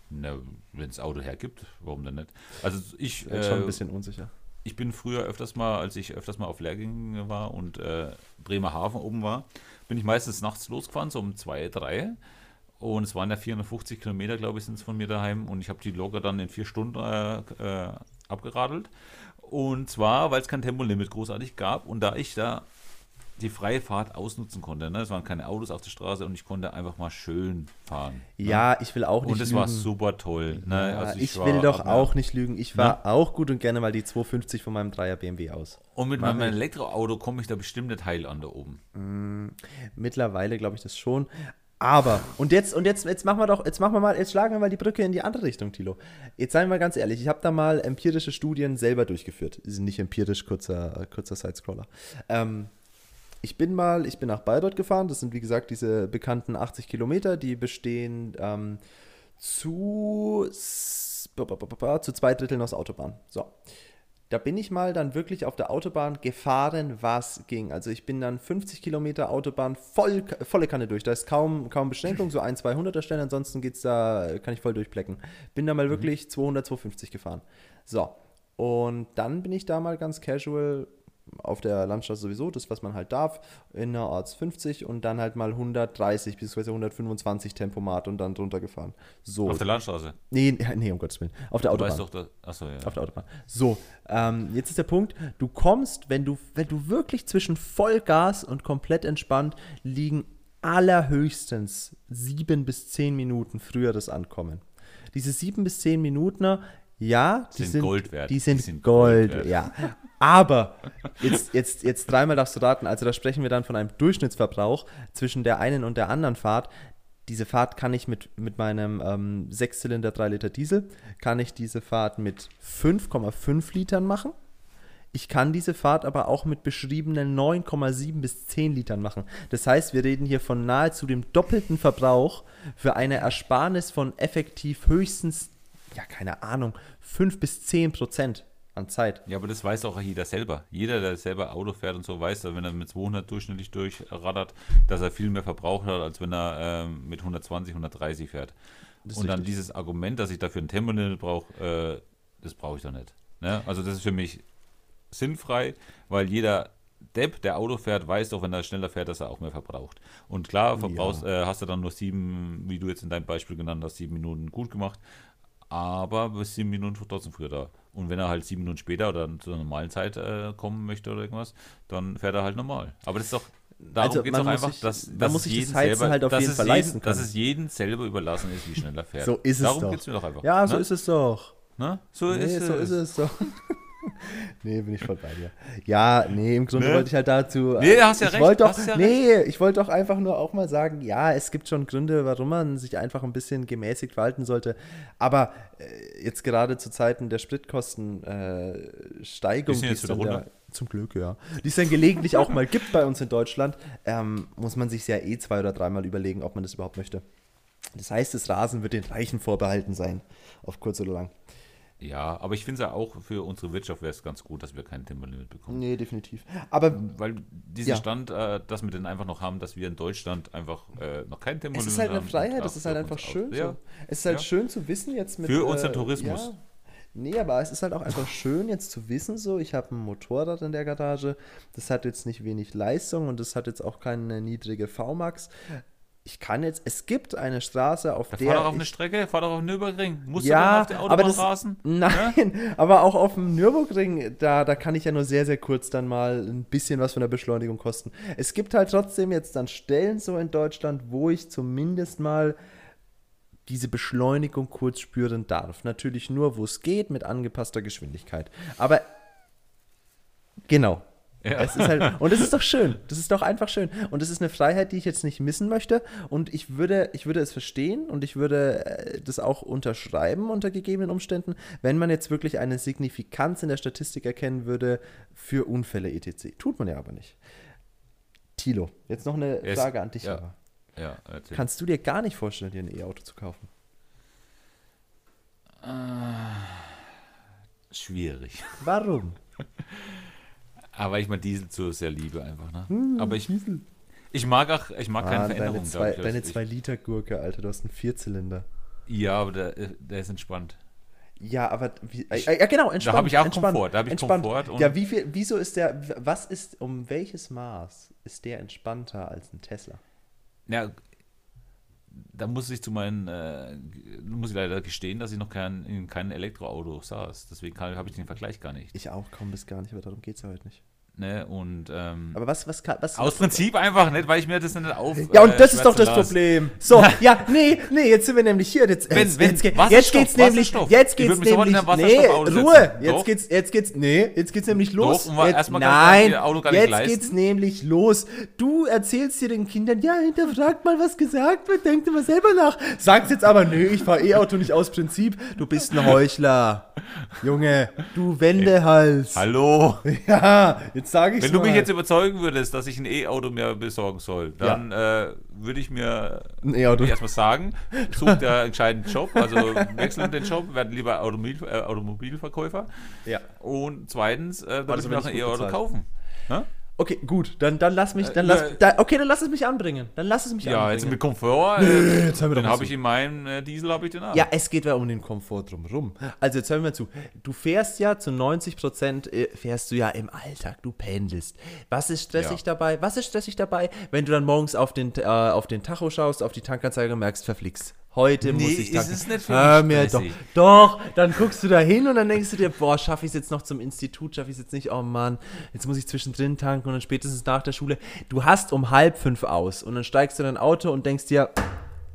Wenn es Auto hergibt, warum denn nicht? Also ich. Äh, schon ein bisschen unsicher. Ich bin früher öfters mal, als ich öfters mal auf Lehrgängen war und äh, Bremerhaven oben war, bin ich meistens nachts losgefahren, so um 2, 3. Und es waren ja 450 Kilometer, glaube ich, sind es von mir daheim. Und ich habe die locker dann in vier Stunden äh, äh, abgeradelt. Und zwar, weil es kein Tempolimit großartig gab. Und da ich da die freie Fahrt ausnutzen konnte. Ne? Es waren keine Autos auf der Straße und ich konnte einfach mal schön fahren. Ne? Ja, ich will auch nicht Und es war super toll. Ne? Ja, also ich, ich will doch auch nicht lügen. Ich war ne? auch gut und gerne mal die 250 von meinem Dreier BMW aus. Und mit meinem Elektroauto komme ich da bestimmt nicht heil an da oben. Mm, mittlerweile glaube ich das schon. Aber, und jetzt, und jetzt, jetzt machen wir doch, jetzt machen wir mal, jetzt schlagen wir mal die Brücke in die andere Richtung, Tilo. Jetzt seien wir mal ganz ehrlich, ich habe da mal empirische Studien selber durchgeführt. Die sind nicht empirisch, kurzer, kurzer Sidescroller. Ähm, ich bin mal, ich bin nach Bayreuth gefahren. Das sind wie gesagt diese bekannten 80 Kilometer, die bestehen ähm, zu, zu zwei Dritteln aus Autobahn. So. Da bin ich mal dann wirklich auf der Autobahn gefahren, was ging. Also ich bin dann 50 Kilometer Autobahn voll, volle Kanne durch. Da ist kaum, kaum Beschränkung, so ein, 200er Stellen. Ansonsten geht's da, kann ich voll durchplecken. Bin da mal mhm. wirklich 200, 250 gefahren. So. Und dann bin ich da mal ganz casual auf der Landstraße sowieso, das, was man halt darf, in der Orts 50 und dann halt mal 130 bzw. 125 Tempomat und dann drunter gefahren. So. Auf der Landstraße? Nee, nee, um Gottes Willen. Auf der Autobahn. Du weißt doch, achso, ja. Auf der Autobahn. So, ähm, jetzt ist der Punkt, du kommst, wenn du, wenn du wirklich zwischen Vollgas und komplett entspannt liegen allerhöchstens sieben bis zehn Minuten früher das Ankommen. Diese sieben bis zehn Minuten ja, die sind, sind Gold wert. Die sind, die sind Gold, Gold ja. [laughs] Aber jetzt, jetzt, jetzt dreimal darfst du raten, also da sprechen wir dann von einem Durchschnittsverbrauch zwischen der einen und der anderen Fahrt. Diese Fahrt kann ich mit, mit meinem ähm, 6-Zylinder 3 Liter Diesel, kann ich diese Fahrt mit 5,5 Litern machen. Ich kann diese Fahrt aber auch mit beschriebenen 9,7 bis 10 Litern machen. Das heißt, wir reden hier von nahezu dem doppelten Verbrauch für eine Ersparnis von effektiv höchstens ja, keine Ahnung, 5 bis 10 Prozent an Zeit. Ja, aber das weiß auch jeder selber. Jeder, der selber Auto fährt und so, weiß, dass wenn er mit 200 durchschnittlich durchraddert, dass er viel mehr verbraucht hat, als wenn er ähm, mit 120, 130 fährt. Und dann dieses Argument, dass ich dafür ein Tempolimit brauche, äh, das brauche ich doch nicht. Ne? Also das ist für mich sinnfrei, weil jeder Depp, der Auto fährt, weiß doch, wenn er schneller fährt, dass er auch mehr verbraucht. Und klar, verbrauchst, ja. äh, hast du dann nur sieben, wie du jetzt in deinem Beispiel genannt hast, sieben Minuten gut gemacht aber bis sieben Minuten trotzdem früher da. Und wenn er halt sieben Minuten später oder zu einer normalen Zeit äh, kommen möchte oder irgendwas, dann fährt er halt normal. Aber das ist doch, darum also, geht es doch einfach, sich, dass, dass muss es jedem selber, halt auf jeden Fall leisten kann. Dass es jedem selber überlassen ist, wie schnell er [laughs] fährt. So ist es darum doch. geht es mir doch einfach. Ja, so ne? ist es doch. Ne? So, nee, ist, so ist es doch. [laughs] [laughs] nee, bin ich voll bei dir. Ja, nee, im Grunde ne? wollte ich halt dazu. Nee, hast ja ich recht. Doch, ja nee, recht. ich wollte doch einfach nur auch mal sagen, ja, es gibt schon Gründe, warum man sich einfach ein bisschen gemäßigt verhalten sollte. Aber äh, jetzt gerade zu Zeiten der Spritkostensteigerung, äh, die es dann zum Glück, ja, die es dann gelegentlich auch mal gibt bei uns in Deutschland, ähm, muss man sich ja eh zwei oder dreimal überlegen, ob man das überhaupt möchte. Das heißt, das Rasen wird den Reichen vorbehalten sein, auf kurz oder lang. Ja, aber ich finde es ja auch für unsere Wirtschaft wäre es ganz gut, dass wir kein Tempolimit bekommen. Nee, definitiv. Aber weil diesen ja. Stand, äh, dass wir den einfach noch haben, dass wir in Deutschland einfach äh, noch kein Tempolimit haben. Es ist halt eine Freiheit, es ist halt einfach schön so. Ja. Es ist halt ja. schön zu wissen jetzt mit. Für unseren äh, Tourismus. Ja. Nee, aber es ist halt auch einfach [laughs] schön jetzt zu wissen, so, ich habe ein Motorrad in der Garage, das hat jetzt nicht wenig Leistung und das hat jetzt auch keine niedrige VMAX ich kann jetzt, es gibt eine Straße, auf da der. Fahr doch auf eine Strecke, fahr doch auf den Nürburgring. Musst ja, du dann auf der Autobahn rasen? Nein, ja? [laughs] aber auch auf dem Nürburgring, da, da kann ich ja nur sehr, sehr kurz dann mal ein bisschen was von der Beschleunigung kosten. Es gibt halt trotzdem jetzt dann Stellen so in Deutschland, wo ich zumindest mal diese Beschleunigung kurz spüren darf. Natürlich nur, wo es geht, mit angepasster Geschwindigkeit. Aber genau, Ja. Es ist halt, und es ist doch schön. Das ist doch einfach schön. Und es ist eine Freiheit, die ich jetzt nicht missen möchte. Und ich würde, ich würde es verstehen und ich würde äh, das auch unterschreiben unter gegebenen Umständen, wenn man jetzt wirklich eine Signifikanz in der Statistik erkennen würde für Unfälle etc. Tut man ja aber nicht. Tilo, jetzt noch eine yes. Frage an dich. Ja. Ja, Kannst du dir gar nicht vorstellen, dir ein E-Auto zu kaufen? Äh, schwierig. Warum? [laughs] Aber ich mal Diesel zu sehr liebe einfach, ne? Hm, Aber ich, Diesel. ich mag auch, ich mag ah, keine Veränderung. Deine 2 deine zwei Liter Gurke, Alter, du hast einen Vierzylinder. Ja, aber der, der ist entspannt. Ja, aber wie, äh, ja genau, entspannt. Da habe ich auch entspannt, Komfort. Da habe ich entspannt. Komfort. ja, wie viel, wieso ist der, was ist, um welches Maß ist der entspannter als ein Tesla? Ja, da muss ich zu meinen, äh, muss ich leider gestehen, dass ich noch kein, in keinem Elektroauto saß. Deswegen habe ich den Vergleich gar nicht. Ich auch kaum bis gar nicht, aber darum geht es ja heute nicht. Ne, und, ähm, Aber was, was, was Aus Prinzip einfach nicht, weil ich mir das nicht auf. Ja, und das ist doch das las. Problem. So, [laughs] ja, nee, nee, jetzt sind wir nämlich hier. Jetzt, wenn, jetzt, wenn, jetzt, jetzt geht's nämlich, jetzt geht's nämlich, nee, Ruhe, jetzt geht's, jetzt geht's, nee, jetzt geht's nämlich los. Doch, jetzt, nein, jetzt geht's nämlich los. Du erzählst dir den Kindern, ja, hinterfragt mal, was gesagt wird, denkt immer selber nach. Sagst jetzt aber, nö, ich fahr E-Auto nicht aus Prinzip. Du bist ein Heuchler. Junge, du Wendehals. Hallo. [laughs] Ja, jetzt sage ich Wenn du mich jetzt überzeugen würdest, dass ich ein E-Auto mir besorgen soll, dann ja. äh, würde ich mir erstmal sagen, such der entscheidenden Job, also wechseln den Job, werden lieber Automobil, äh, Automobilverkäufer. Ja. Und zweitens, äh, würde ich mir auch ein E-Auto kaufen. Ja? Okay, gut, dann, dann lass mich, dann lass, äh, da, okay, dann lass es mich anbringen. Dann lass es mich ja, anbringen. Ja, jetzt mit Komfort, äh, jetzt dann habe ich in meinem äh, Diesel, habe ich den auch. Ja, es geht ja um den Komfort drumherum. Also jetzt hören wir zu. Du fährst ja zu 90 Prozent, äh, fährst du ja im Alltag, du pendelst. Was ist stressig ja. dabei? Was ist stressig dabei, wenn du dann morgens auf den, äh, auf den Tacho schaust, auf die Tankanzeige und merkst, verflixt Heute nee, muss ich tanken. Ist es nicht Hör mir doch. Doch, dann guckst du da hin und dann denkst du dir, boah, schaffe ich es jetzt noch zum Institut, schaffe ich es jetzt nicht, oh Mann, jetzt muss ich zwischendrin tanken und dann spätestens nach der Schule. Du hast um halb fünf aus und dann steigst du in dein Auto und denkst dir,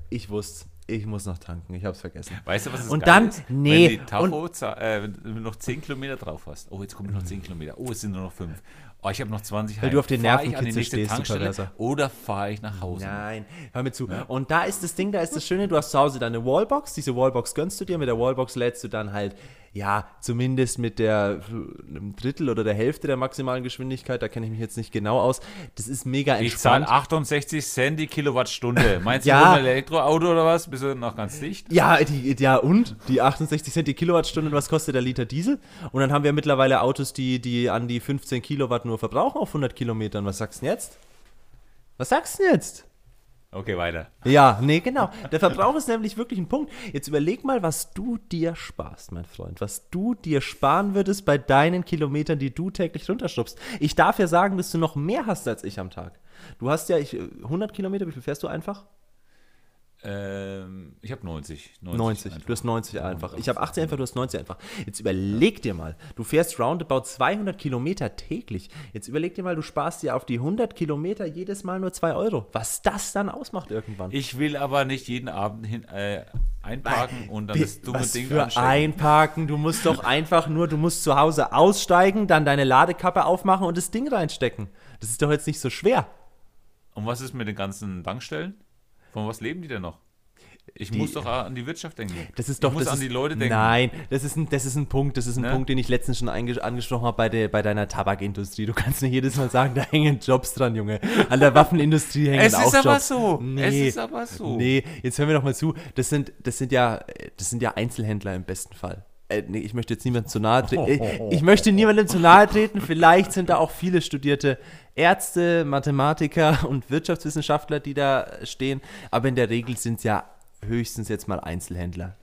ich wusste ich muss noch tanken, ich hab's vergessen. Weißt du, was es Und dann, ist? nee. Wenn, die Tacho, äh, wenn du noch 10 Kilometer drauf hast. Oh, jetzt kommen noch 10 Kilometer. Oh, es sind nur noch 5 oh, ich habe noch 20 Weil du auf den Nervenkitzel stehst, Tankstelle oder fahre ich nach Hause? Nein, hör mir zu. Ja. Und da ist das Ding, da ist das Schöne, du hast zu Hause deine Wallbox, diese Wallbox gönnst du dir, mit der Wallbox lädst du dann halt ja, zumindest mit der einem Drittel oder der Hälfte der maximalen Geschwindigkeit, da kenne ich mich jetzt nicht genau aus. Das ist mega entspannt. Ich zahle 68 Cent die Kilowattstunde. [laughs] Meinst du ja. ein Elektroauto oder was? Bist du noch ganz dicht? Ja, die, ja und? Die 68 Cent die Kilowattstunde, was kostet der Liter Diesel? Und dann haben wir mittlerweile Autos, die, die an die 15 Kilowatt nur verbrauchen auf 100 Kilometern. Was sagst du denn jetzt? Was sagst du denn jetzt? Okay, weiter. Ja, nee, genau. Der Verbrauch ist nämlich wirklich ein Punkt. Jetzt überleg mal, was du dir sparst, mein Freund. Was du dir sparen würdest bei deinen Kilometern, die du täglich runterschubst. Ich darf ja sagen, dass du noch mehr hast als ich am Tag. Du hast ja ich, 100 Kilometer, wie viel fährst du einfach? Ähm, ich habe 90. 90, 90. du hast 90 einfach. Ich habe 80 einfach, du hast 90 einfach. Jetzt überleg dir mal, du fährst roundabout 200 Kilometer täglich. Jetzt überleg dir mal, du sparst dir auf die 100 Kilometer jedes Mal nur 2 Euro. Was das dann ausmacht irgendwann. Ich will aber nicht jeden Abend hin, äh, einparken und dann das dumme Was Ding für anstecken. einparken? Du musst doch einfach nur, du musst zu Hause aussteigen, dann deine Ladekappe aufmachen und das Ding reinstecken. Das ist doch jetzt nicht so schwer. Und was ist mit den ganzen Tankstellen? Von was leben die denn noch? Ich die, muss doch an die Wirtschaft denken. Das ist doch, ich muss an ist, die Leute denken. Nein, das ist ein, das ist ein Punkt, das ist ein ne? Punkt, den ich letztens schon angesprochen habe bei, der, bei deiner Tabakindustrie. Du kannst nicht jedes Mal sagen, [laughs] da hängen Jobs dran, Junge. An der Waffenindustrie hängen es auch Jobs. Es ist aber so. Nee, es ist aber so. Nee, jetzt hören wir doch mal zu. Das sind, das sind ja, das sind ja Einzelhändler im besten Fall. Äh, nee, ich möchte jetzt niemandem zu nahe treten. Ich, ich möchte niemandem zu nahe treten. Vielleicht sind da auch viele studierte Ärzte, Mathematiker und Wirtschaftswissenschaftler, die da stehen. Aber in der Regel sind es ja höchstens jetzt mal Einzelhändler,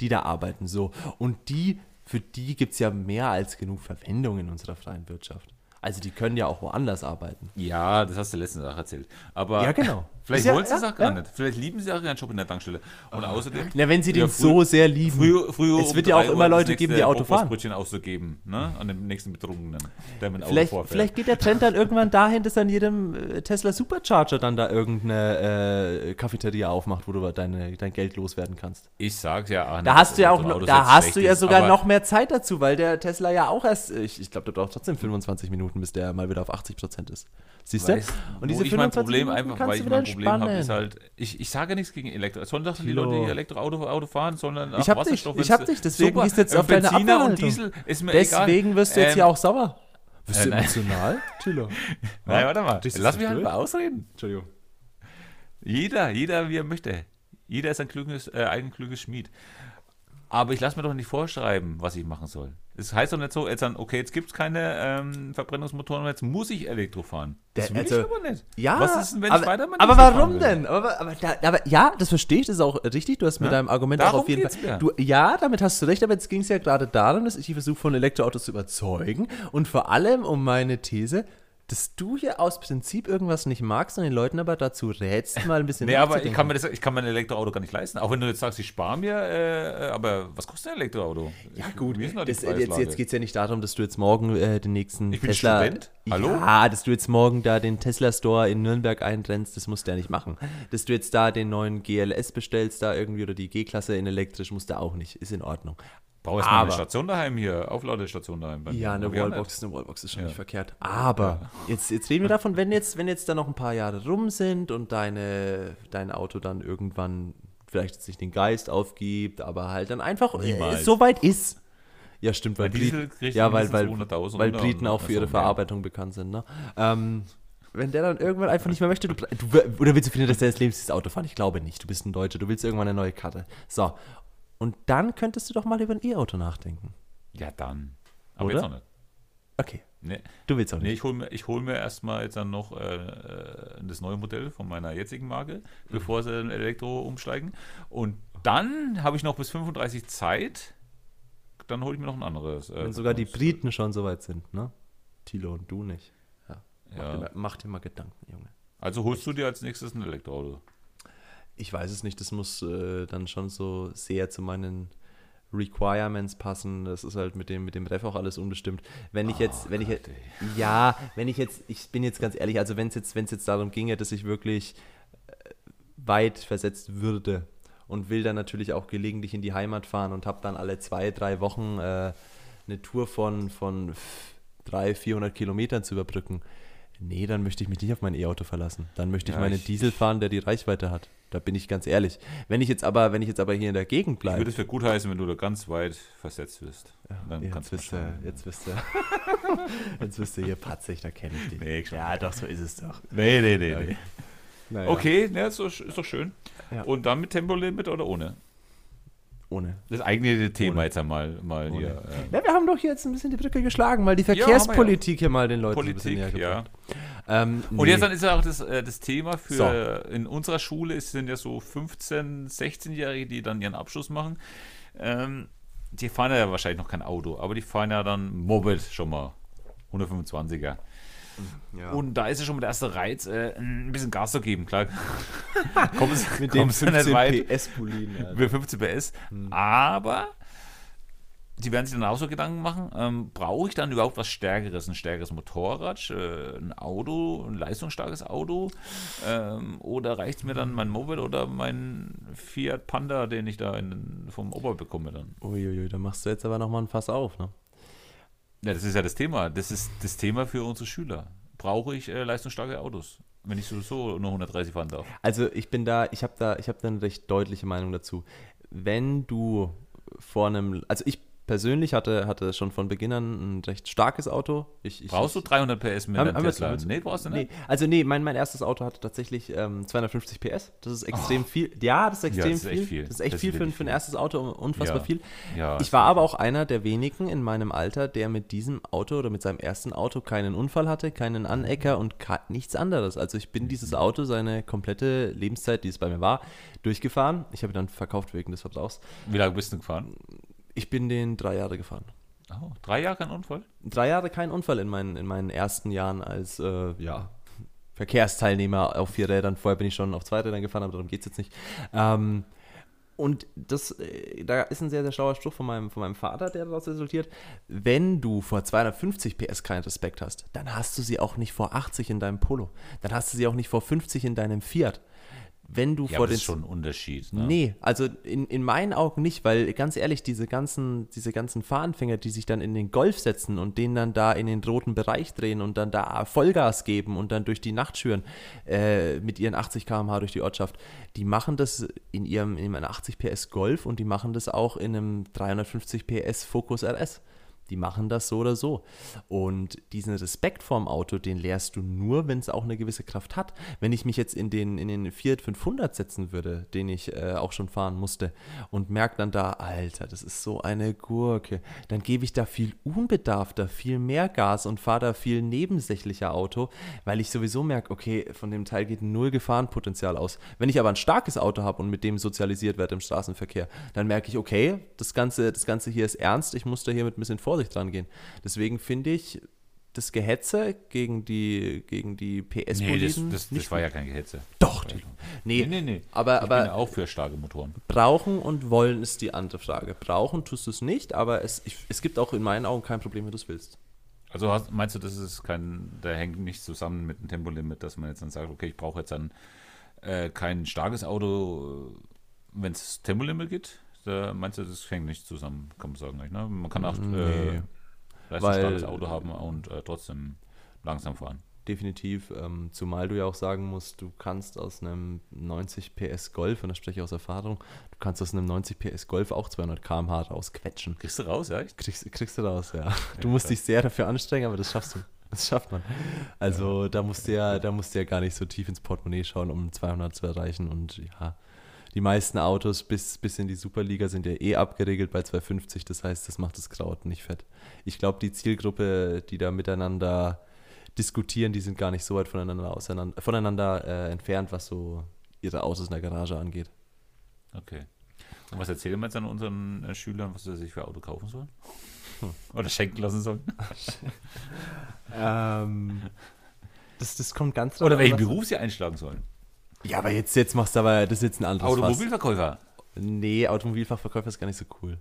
die da arbeiten. So. Und die, für die gibt es ja mehr als genug Verwendung in unserer freien Wirtschaft. Also die können ja auch woanders arbeiten. Ja, das hast du letztens auch erzählt. Aber ja, genau. [laughs] Vielleicht Ja, wollen sie es ja, auch gar ja. nicht. Vielleicht lieben sie auch ihren Job in der Tankstelle. Und außerdem. Na, wenn sie den Ja, frü- so sehr lieben. Früher, früher Es um wird ja auch immer Leute geben, die Auto fahren. Bockwurstbrötchen auszugeben, ne? An dem nächsten Betrunkenen, der mit Auto Vielleicht, vorfährt. vielleicht geht der Trend dann irgendwann dahin, dass an jedem äh, Tesla Supercharger dann da irgendeine äh, Cafeteria aufmacht, wo du deine, dein Geld loswerden kannst. Ich sag's ja. Ach, Da hast du ja auch noch, da hast du ja sogar noch mehr Zeit dazu, weil der Tesla ja auch erst, ich, ich glaube, der braucht trotzdem 25 Minuten, bis der mal wieder auf 80 Prozent ist. Siehst du? Und diese ich mein 25 Problem Minuten einfach, kannst weil du ich wieder Problem habe, ist halt, ich, ich sage nichts gegen Elektro. Sollen doch die. Leute, die Elektroauto Auto fahren, sondern Ich hab dich, ich hab dich, deswegen super, du jetzt äh, auf deine Benziner und. Diesel ist mir Deswegen egal. wirst du jetzt Ähm, hier auch sauer. Wirst äh, du nein. emotional, [laughs] Tilo? Nein, warte mal. Lass mich halt mal ausreden. Entschuldigung. Jeder, jeder wie er möchte. Jeder ist ein kluges, äh, ein kluges Schmied. Aber ich lasse mir doch nicht vorschreiben, was ich machen soll. Es heißt doch nicht so, jetzt dann, okay, jetzt gibt es keine ähm, Verbrennungsmotoren, jetzt muss ich Elektro fahren. Das will also- ich aber nicht. Ja, Was ist denn, wenn aber, ich weiter mit aber warum denn? Aber, aber, da, aber ja, das verstehe ich, das ist auch richtig. Du hast mit Ja, deinem Argument darum auch auf jeden Fall. mir. Du, ja, damit hast du recht, aber jetzt ging es ja gerade darum, dass ich versuche, von Elektroautos zu überzeugen und vor allem um meine These, dass du hier aus Prinzip irgendwas nicht magst und den Leuten aber dazu rätst, mal ein bisschen [laughs] Nee, aber ich kann, mir das, ich kann mir ein Elektroauto gar nicht leisten. Auch wenn du jetzt sagst, ich spare mir, äh, aber was kostet ein Elektroauto? Ja Ich- gut, das, jetzt, jetzt geht es ja nicht darum, dass du jetzt morgen äh, den nächsten Ich bin Tesla... Student. Hallo? Ja, dass du jetzt morgen da den Tesla Store in Nürnberg einrennst, das musst du ja nicht machen. Dass du jetzt da den neuen GLS bestellst, da irgendwie, oder die G-Klasse in elektrisch, musst du auch nicht. Ist in Ordnung. Brauche erstmal eine Station daheim hier, Aufladestation daheim. Ja, eine Wallbox, eine Wallbox ist schon Ja. nicht verkehrt. Aber jetzt, jetzt reden wir davon, wenn jetzt, wenn jetzt da noch ein paar Jahre rum sind und deine, dein Auto dann irgendwann vielleicht jetzt nicht den Geist aufgibt, aber halt dann einfach äh, Niemals. so weit ist. Ja, stimmt, weil, Briten, ja, weil, weil, mindestens 200.000 weil Briten auch für ihre so mehr. Verarbeitung bekannt sind. Ne? Ähm, wenn der dann irgendwann einfach nicht mehr möchte, du, du, oder willst du für den Rest deines Lebens dieses Auto fahren? Ich glaube nicht. Du bist ein Deutscher, du willst irgendwann eine neue Karte. So. Und dann könntest du doch mal über ein E-Auto nachdenken. Ja, dann. Aber Oder? jetzt noch nicht. Okay. Nee, Du willst auch nee nicht. ich hole mir, ich hol mir erstmal jetzt dann noch äh, äh, das neue Modell von meiner jetzigen Marke, bevor sie in Elektro umsteigen. Und dann habe ich noch bis 35 Zeit. Dann hole ich mir noch ein anderes. Äh, Wenn sogar die Briten. Briten schon so weit sind, ne? Thilo und du nicht. Ja. Mach, Ja. dir, mal, mach dir mal Gedanken, Junge. Also holst du dir als nächstes ein Elektroauto? Ich weiß es nicht, das muss äh, dann schon so sehr zu meinen Requirements passen. Das ist halt mit dem, mit dem Ref auch alles unbestimmt. Wenn ich jetzt, wenn ich jetzt, ja, wenn ich jetzt, ich bin jetzt ganz ehrlich, also wenn es jetzt, wenn es jetzt darum ginge, dass ich wirklich äh, weit versetzt würde und will dann natürlich auch gelegentlich in die Heimat fahren und habe dann alle zwei, drei Wochen äh, eine Tour von, von 300, 400 Kilometern zu überbrücken. Nee, dann möchte ich mich nicht auf mein E-Auto verlassen. Dann möchte ich Ja, meinen Diesel fahren, der die Reichweite hat. Da bin ich ganz ehrlich. Wenn ich jetzt aber, wenn ich jetzt aber hier in der Gegend Ich bleibe. würde es für gut heißen, wenn du da ganz weit versetzt wirst. Dann Jetzt kannst du jetzt wisst ihr. [laughs] jetzt wisst ihr, hier patzig, da kenne ich dich. Nee, schon. ja, doch, so ist es doch. Nee, nee, nee. Okay. nee. [laughs] Naja, Okay, ne, ist, doch, ist doch schön. Ja. Und dann mit Tempolimit oder ohne? Ohne. Das eigentliche Thema Ohne. jetzt einmal mal Ohne. hier. äh, Ja, wir haben doch hier jetzt ein bisschen die Brücke geschlagen, mal die wir ja. Verkehrspolitik hier mal den Leuten so ein bisschen Politik, näher ja. Ähm, Und nee. jetzt dann ist ja auch das, äh, das Thema für So. in unserer Schule, es sind ja so 15-, 16-Jährige, die dann ihren Abschluss machen. Ähm, die fahren ja wahrscheinlich noch kein Auto, aber die fahren ja dann Moped schon mal. 125er. Ja. Und da ist ja schon mal der erste Reiz, äh, ein bisschen Gas zu geben, klar. [laughs] kommst, mit dem kommst du nicht 15 weit. PS. Ja. Über 15 PS. Hm. Aber die werden sich dann auch so Gedanken machen, ähm, brauche ich dann überhaupt was Stärkeres? Ein stärkeres Motorrad, äh, ein Auto, ein leistungsstarkes Auto? Ähm, oder reicht mir dann mein Moped oder mein Fiat Panda, den ich da in, vom Opa bekomme dann? Uiuiui, da machst du jetzt aber nochmal ein Fass auf, ne? Ja, das ist ja das Thema. Das ist das Thema für unsere Schüler. Brauche ich äh, leistungsstarke Autos, wenn ich sowieso nur 130 fahren darf? Also ich bin da, ich habe da, ich habe da eine recht deutliche Meinung dazu. Wenn du vor einem, also ich persönlich hatte, hatte schon von Beginn an ein recht starkes Auto. Ich, ich, Brauchst du 300 PS mit Haben- haben Tesla? jetzt- Nee, brauchst du Nee, nicht. also nee, mein, mein erstes Auto hatte tatsächlich ähm, 250 PS. Das ist extrem viel. Ja, das ist extrem das ist viel. viel. Das ist echt Das ist viel für, ein- wirklich für ein viel. erstes Auto, unfassbar Ja. viel. Ja, ich war aber auch einer der wenigen in meinem Alter, der mit diesem Auto oder mit seinem ersten Auto keinen Unfall hatte, keinen Anecker und nichts anderes. Also ich bin dieses Auto seine komplette Lebenszeit, die es bei mir war, durchgefahren. Ich habe dann verkauft wegen des Verbrauchs. Wie lange bist du gefahren? Ich bin den drei Jahre gefahren. Oh, drei Jahre kein Unfall? Drei Jahre kein Unfall in meinen, in meinen ersten Jahren als, äh, ja, Verkehrsteilnehmer auf vier Rädern. Vorher bin ich schon auf zwei Rädern gefahren, aber darum geht es jetzt nicht. Ähm, und das, äh, da ist ein sehr, sehr schlauer Spruch von meinem, von meinem Vater, der daraus resultiert. Wenn du vor 250 PS keinen Respekt hast, dann hast du sie auch nicht vor 80 in deinem Polo. Dann hast du sie auch nicht vor 50 in deinem Fiat wenn du ja, vor den. Das ist schon ein Unterschied. Ne? Nee, also in, in meinen Augen nicht, weil ganz ehrlich, diese ganzen, diese ganzen Fahranfänger, die sich dann in den Golf setzen und den dann da in den roten Bereich drehen und dann da Vollgas geben und dann durch die Nacht schüren äh, mit ihren 80 km/h durch die Ortschaft, die machen das in ihrem in einem 80 PS Golf und die machen das auch in einem 350 PS Focus RS. Die machen das so oder so. Und diesen Respekt vorm Auto, den lehrst du nur, wenn es auch eine gewisse Kraft hat. Wenn ich mich jetzt in den, in den Fiat 500 setzen würde, den ich äh, auch schon fahren musste, und merke dann da, Alter, das ist so eine Gurke, dann gebe ich da viel unbedarfter, viel mehr Gas und fahre da viel nebensächlicher Auto, weil ich sowieso merke, okay, von dem Teil geht null Gefahrenpotenzial aus. Wenn ich aber ein starkes Auto habe und mit dem sozialisiert werde im Straßenverkehr, dann merke ich, okay, das Ganze, das Ganze hier ist ernst, ich muss da hier mit ein bisschen Vorsicht Vorsicht dran gehen. Deswegen finde ich das Gehetze gegen die, gegen die ps Nee, das, das, das war ja kein Gehetze. Doch, die, nee, nee, nee, nee. Aber, ich aber bin auch für starke Motoren. Brauchen und wollen ist die andere Frage. Brauchen tust du es nicht, aber es, ich, es gibt auch in meinen Augen kein Problem, wenn du es willst. Also hast, meinst du, das ist kein, da hängt nicht zusammen mit dem Tempolimit, dass man jetzt dann sagt, okay, ich brauche jetzt dann äh, kein starkes Auto, wenn es Tempolimit geht? Da meinst du, das hängt nicht zusammen, kann man sagen. Ne? Man kann auch nee. äh, leistungsstarkes Auto haben und äh, trotzdem langsam fahren. Definitiv, ähm, zumal du ja auch sagen musst, du kannst aus einem 90 PS Golf, und da spreche ich aus Erfahrung, du kannst aus einem 90 PS Golf auch 200 km/h rausquetschen. Kriegst du raus, ja? Kriegst, kriegst du raus, ja. Du musst dich sehr dafür anstrengen, aber das schaffst du. Das schafft man. Also ja. da musst du ja, da musst du ja gar nicht so tief ins Portemonnaie schauen, um 200 zu erreichen und ja, die meisten Autos bis, bis in die Superliga sind ja eh abgeregelt bei 250. Das heißt, das macht das Kraut nicht fett. Ich glaube, die Zielgruppe, die da miteinander diskutieren, die sind gar nicht so weit voneinander, auseinander, voneinander äh, entfernt, was so ihre Autos in der Garage angeht. Okay. Und was erzählen wir jetzt an unseren äh, Schülern, was sie sich für Auto kaufen sollen? Hm. Oder schenken lassen sollen? [laughs] ähm, das, das kommt ganz Oder welchen Beruf sie einschlagen sollen. Ja, aber jetzt, jetzt machst du aber, das ist jetzt ein anderes Automobilverkäufer? Fass. Nee, Automobilfachverkäufer ist gar nicht so cool.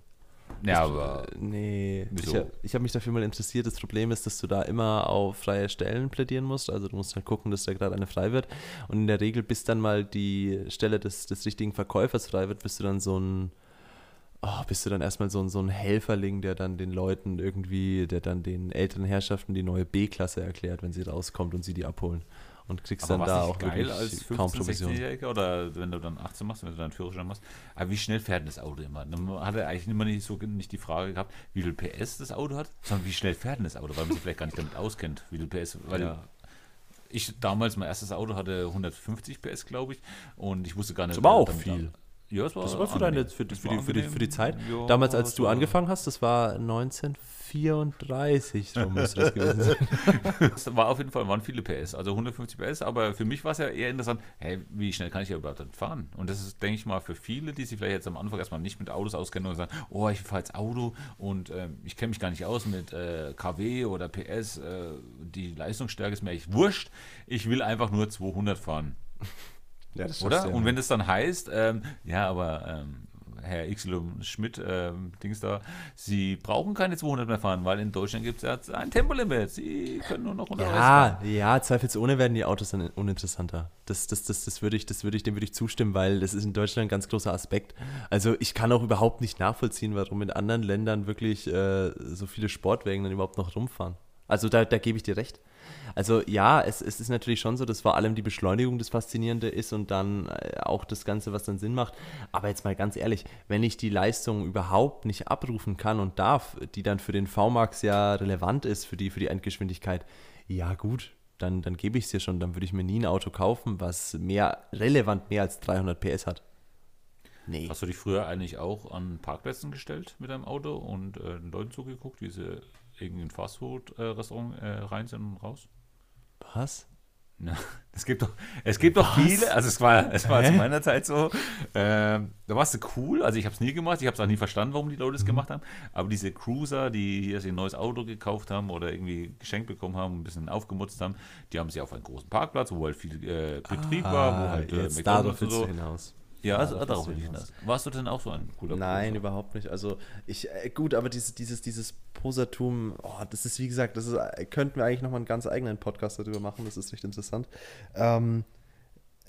Ja, aber. Nee. Wieso? Ich habe hab mich dafür mal interessiert. Das Problem ist, dass du da immer auf freie Stellen plädieren musst. Also du musst halt gucken, dass da gerade eine frei wird. Und in der Regel, bis dann mal die Stelle des, des richtigen Verkäufers frei wird, bist du dann so ein. Oh, bist du dann erstmal so ein, so ein Helferling, der dann den Leuten irgendwie, der dann den älteren Herrschaften die neue B-Klasse erklärt, wenn sie rauskommt und sie die abholen und kriegst aber dann da auch geil als 15, 16-Jähriger oder wenn du dann 18 machst, wenn du dann Führerschein machst. Aber wie schnell fährt das Auto immer? Man hat er eigentlich immer nicht so nicht die Frage gehabt, wie viel PS das Auto hat, sondern wie schnell fährt das Auto, weil man sich vielleicht gar nicht damit auskennt, wie viel PS, weil ja. ich damals mein erstes Auto hatte 150 PS, glaube ich, und ich wusste gar nicht. Das war auch viel. Ja, das war, das war für, deine, für, für, die, für, die, für die Zeit. Ja, Damals, als du angefangen hast, das war 1934, so müsste das gewesen sein. [laughs] das war auf jeden Fall, waren viele PS, also 150 PS, aber für mich war es ja eher interessant, hey, wie schnell kann ich ja überhaupt fahren? Und das ist, denke ich mal, für viele, die sich vielleicht jetzt am Anfang erstmal nicht mit Autos auskennen und sagen, oh, ich fahre jetzt Auto und äh, ich kenne mich gar nicht aus mit äh, KW oder PS, äh, die Leistungsstärke ist mir echt wurscht, ich will einfach nur 200 fahren. Ja, Oder? Und wenn es dann heißt, ähm, ja, aber ähm, Herr Xlum Schmidt, ähm, Dings da, Sie brauchen keine 200 mehr fahren, weil in Deutschland gibt es ja ein Tempolimit. Sie können nur noch 100 Ja, fahren. ja, zweifelsohne werden die Autos dann uninteressanter. Das, das, das, das würde ich, das würde ich, dem würde ich zustimmen, weil das ist in Deutschland ein ganz großer Aspekt. Also ich kann auch überhaupt nicht nachvollziehen, warum in anderen Ländern wirklich äh, so viele Sportwagen dann überhaupt noch rumfahren. Also da, da gebe ich dir recht. Also ja, es, es ist natürlich schon so, dass vor allem die Beschleunigung das Faszinierende ist und dann äh, auch das Ganze, was dann Sinn macht. Aber jetzt mal ganz ehrlich, wenn ich die Leistung überhaupt nicht abrufen kann und darf, die dann für den VMAX ja relevant ist, für die, für die Endgeschwindigkeit, ja gut, dann, dann gebe ich es dir schon. Dann würde ich mir nie ein Auto kaufen, was mehr relevant mehr als 300 PS hat. Nee. Hast du dich früher eigentlich auch an Parkplätzen gestellt mit deinem Auto und äh, den Leuten zugeguckt, wie sie irgendein Fastfood-Restaurant äh, rein sind und raus? Was? Ja, [laughs] es gibt doch, es gibt doch viele, also es war, es war zu meiner Zeit so, ähm, da warst du cool, also ich habe es nie gemacht, ich habe es auch nie verstanden, warum die Leute es mhm. gemacht haben, aber diese Cruiser, die hier sich ein neues Auto gekauft haben oder irgendwie geschenkt bekommen haben, ein bisschen aufgemutzt haben, die haben sie auf einen großen Parkplatz, wo halt viel äh, Betrieb ah, war, wo halt äh, McDonald's und so. hinaus. Ja, also darauf will ich hinaus. Warst du denn auch so ein cooler Nein, Poser? überhaupt nicht. Also ich, äh, gut, aber dieses, dieses, dieses Posertum, oh, das ist wie gesagt, das ist, äh, könnten wir eigentlich nochmal einen ganz eigenen Podcast darüber machen, das ist recht interessant. Ähm,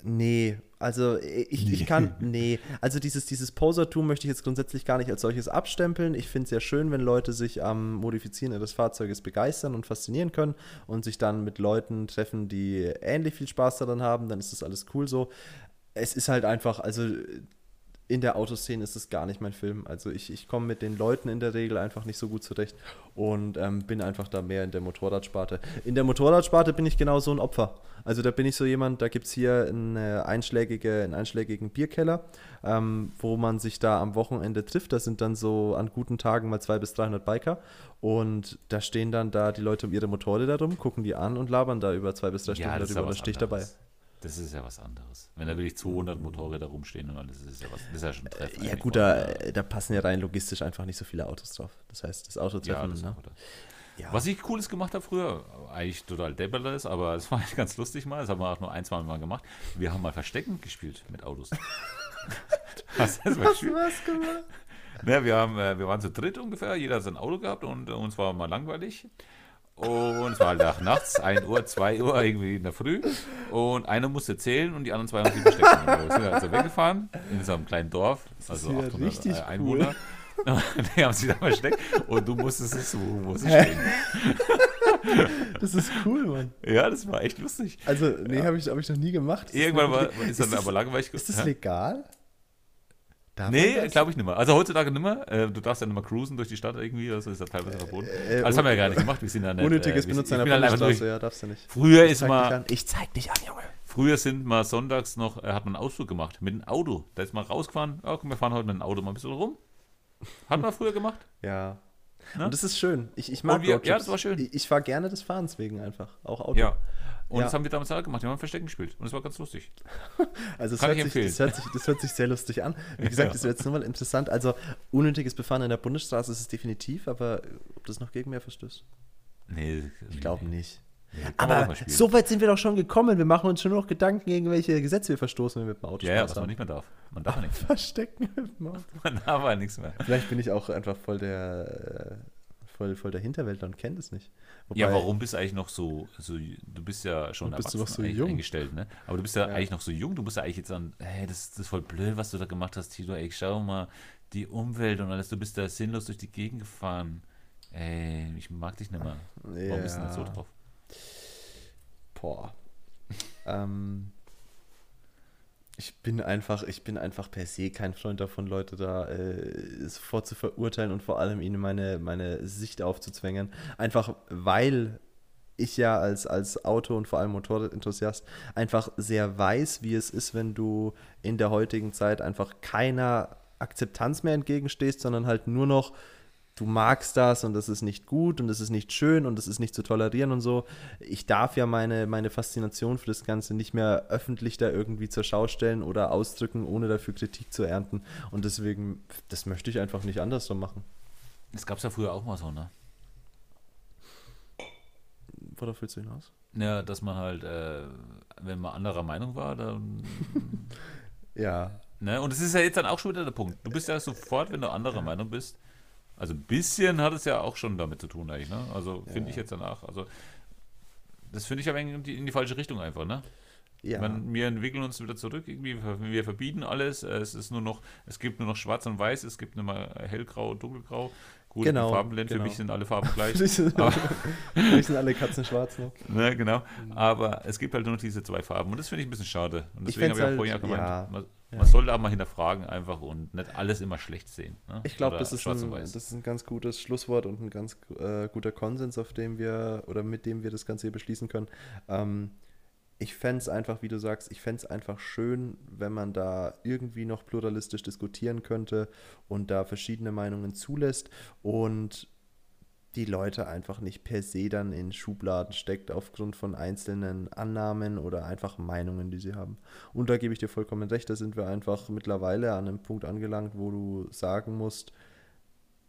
nee, also äh, ich, ich kann, [laughs] nee, also dieses, dieses Posertum möchte ich jetzt grundsätzlich gar nicht als solches abstempeln. Ich finde es sehr schön, wenn Leute sich am Modifizieren ihres Fahrzeuges begeistern und faszinieren können und sich dann mit Leuten treffen, die ähnlich viel Spaß daran haben, dann ist das alles cool so es ist halt einfach, also in der Autoszene ist es gar nicht mein Film. Also ich, ich komme mit den Leuten in der Regel einfach nicht so gut zurecht und ähm, bin einfach da mehr in der Motorradsparte. In der Motorradsparte bin ich genau so ein Opfer. Also da bin ich so jemand, da gibt es hier eine einschlägige, einen einschlägigen Bierkeller, ähm, wo man sich da am Wochenende trifft. Da sind dann so an guten Tagen mal 200 bis 300 Biker und da stehen dann da die Leute um ihre Motorräder rum, gucken die an und labern da über zwei bis drei Stunden ja, darüber. Da stehe ich dabei. Das ist ja was anderes. Wenn da wirklich 200 Motorräder rumstehen und alles, das ist ja, was, das ist ja schon ein Treffen. Ja, gut, da, da, passen ja rein logistisch einfach nicht so viele Autos drauf. Das heißt, das Autotreffen. Ja, das ne? ja. Was ich Cooles gemacht habe früher, eigentlich total debberles, aber es war eigentlich [laughs] ganz lustig mal. Das haben wir auch nur ein, zwei Mal gemacht. Wir haben mal Verstecken gespielt mit Autos. [laughs] Hast du was gemacht? Ja, wir, haben, äh, wir waren zu dritt ungefähr, jeder hat sein Auto gehabt und uns war mal langweilig. Und es war nach nachts, 1 Uhr, 2 Uhr irgendwie in der Früh. Und einer musste zählen und die anderen zwei haben sich versteckt. Wir sind also weggefahren in so einem kleinen Dorf, also 800 äh, Einwohner. Cool. [laughs] die haben sich da versteckt und du musstest es suchen, wo sie stehen. Das ist cool, Mann. Ja, das war echt lustig. Also, nee, ja. habe ich, hab ich noch nie gemacht. Irgendwann war, ist dann aber langweilig. Ist das legal? Darf nee, glaube ich nicht mehr. Also heutzutage nicht mehr. Äh, du darfst ja nicht mehr cruisen durch die Stadt irgendwie, also ist ja teilweise verboten. Äh, also das haben wir ja gar nicht gemacht, wir sind ja nicht. Unnötiges äh, Benutzen einer Bundesstraße, ja, darfst du nicht. Früher ich ist mal. Ich zeig dich an, Junge. Früher sind mal sonntags noch, äh, hat man einen Ausflug gemacht mit einem Auto. Da ist man rausgefahren, oh, komm, wir fahren heute mit dem Auto mal ein bisschen rum. Hat man früher gemacht? Ja. Na? Und das ist schön. Ich, ich mag wir, Ja, das war schön. Ich, ich fahre gerne des Fahrens wegen einfach. Auch Auto. Ja. Und ja. das haben wir damals auch gemacht. Wir haben Verstecken gespielt. Und das war ganz lustig. [laughs] also das hört, sich, das, hört sich, das hört sich sehr lustig an. Wie [laughs] gesagt, ja. das wäre jetzt nur mal interessant. Also unnötiges Befahren in der Bundesstraße ist es definitiv, aber ob das noch gegen mehr verstößt? Nee. Ich glaube nee. nicht. Nee, aber so weit sind wir doch schon gekommen. Wir machen uns schon noch Gedanken, gegen welche Gesetze wir verstoßen, wenn wir mit dem Auto Ja, ja was man nicht mehr darf. Man darf nichts. [laughs] Verstecken mit dem Auto. Man darf aber nichts mehr. Vielleicht bin ich auch einfach voll der, äh, voll, voll der Hinterwäldler und kenne das nicht. Wobei, ja, warum bist du eigentlich noch so, so du bist ja schon bist du noch so jung. eingestellt, ne? Aber du bist ja, ja, eigentlich noch so jung, du musst ja eigentlich jetzt sagen, hey, das, das ist voll blöd, was du da gemacht hast, Tito, ey, schau mal, die Umwelt und alles, du bist da sinnlos durch die Gegend gefahren. Ey, ich mag dich nicht mehr. Ja. Warum bist du denn so drauf? Boah. ähm, ich bin einfach, ich bin einfach per se kein Freund davon, Leute da äh, sofort zu verurteilen und vor allem ihnen meine, meine Sicht aufzuzwängen. Einfach weil ich ja als, als Auto- und vor allem Motorrad-Enthusiast einfach sehr weiß, wie es ist, wenn du in der heutigen Zeit einfach keiner Akzeptanz mehr entgegenstehst, sondern halt nur noch du magst das und das ist nicht gut und das ist nicht schön und das ist nicht zu tolerieren und so. Ich darf ja meine, meine Faszination für das Ganze nicht mehr öffentlich da irgendwie zur Schau stellen oder ausdrücken, ohne dafür Kritik zu ernten. Und deswegen, das möchte ich einfach nicht anders so machen. Das gab es ja früher auch mal so, ne? Worauf willst du hinaus? Ja, dass man halt, äh, wenn man anderer Meinung war, dann. [laughs] ja. Ne? Und es ist ja jetzt dann auch schon wieder der Punkt. Du bist ja sofort, wenn du anderer Meinung bist, also ein bisschen hat es ja auch schon damit zu tun eigentlich, ne? Also finde ja. ich jetzt danach. Also das finde ich aber in die, in die, falsche Richtung einfach, ne? Ja. Meine, wir entwickeln uns wieder zurück, irgendwie, wir verbieten alles, es ist nur noch, es gibt nur noch schwarz und weiß, es gibt nur mal hellgrau und dunkelgrau. Gut, genau, Farbenblend, genau. für mich sind alle Farben [laughs] gleich. für mich sind alle Katzen schwarz noch. Ne, genau. Mhm. Aber es gibt halt nur noch diese zwei Farben und das finde ich ein bisschen schade. Und deswegen habe ich auch vorhin halt, gemeint, ja, man, ja. man sollte auch mal hinterfragen einfach und nicht alles immer schlecht sehen. Ne? Ich glaube, das, ist ein, das ist ein ganz gutes Schlusswort und ein ganz äh, guter Konsens, auf dem wir oder mit dem wir das Ganze hier beschließen können. Ähm, ich fände es einfach, wie du sagst, ich fände es einfach schön, wenn man da irgendwie noch pluralistisch diskutieren könnte und da verschiedene Meinungen zulässt. Und die Leute einfach nicht per se dann in Schubladen steckt aufgrund von einzelnen Annahmen oder einfach Meinungen, die sie haben. Und da gebe ich dir vollkommen recht, da sind wir einfach mittlerweile an einem Punkt angelangt, wo du sagen musst,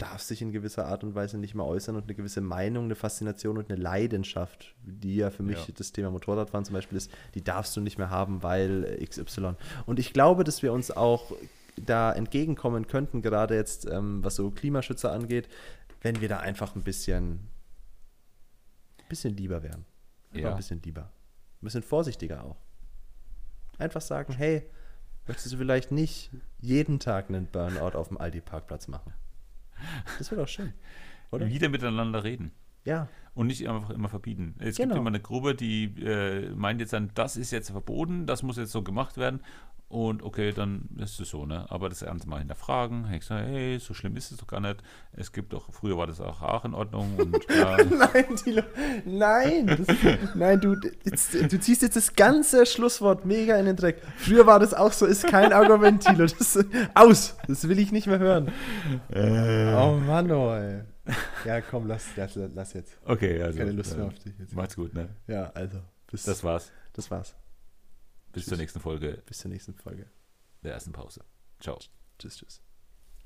darf sich in gewisser Art und Weise nicht mehr äußern und eine gewisse Meinung, eine Faszination und eine Leidenschaft, die ja für mich ja. das Thema Motorradfahren zum Beispiel ist, die darfst du nicht mehr haben, weil XY. Und ich glaube, dass wir uns auch da entgegenkommen könnten, gerade jetzt, ähm, was so Klimaschützer angeht, wenn wir da einfach ein bisschen, bisschen lieber wären. Einfach ja. ein bisschen lieber. Ein bisschen vorsichtiger auch. Einfach sagen, hey, möchtest du vielleicht nicht jeden Tag einen Burnout auf dem Aldi-Parkplatz machen? Das wäre doch schön, oder? Wieder miteinander reden. Ja. Und nicht einfach immer verbieten. Es genau. gibt immer eine Gruppe, die äh, meint jetzt dann, das ist jetzt verboten, das muss jetzt so gemacht werden. Und okay, dann ist es so, ne? Aber das Ernst mal hinterfragen. Ich sage, hey, so schlimm ist es doch gar nicht. Es gibt doch, früher war das auch, auch in Ordnung. Und, ja. [laughs] nein, Tilo, nein, das, nein, du, jetzt, du ziehst jetzt das ganze Schlusswort mega in den Dreck. Früher war das auch so, ist kein Argument, Tilo. Das, aus, das will ich nicht mehr hören. Äh. Oh Mann, oh, ey. Ja, komm, lass, lass, lass jetzt. Okay, also. Keine Lust mehr auf dich jetzt. Macht's gut, ne? Ja, also. Bis, das war's. Das war's. Bis tschüss. zur nächsten Folge. Bis zur nächsten Folge. Der ersten Pause. Ciao. Tschüss, tschüss.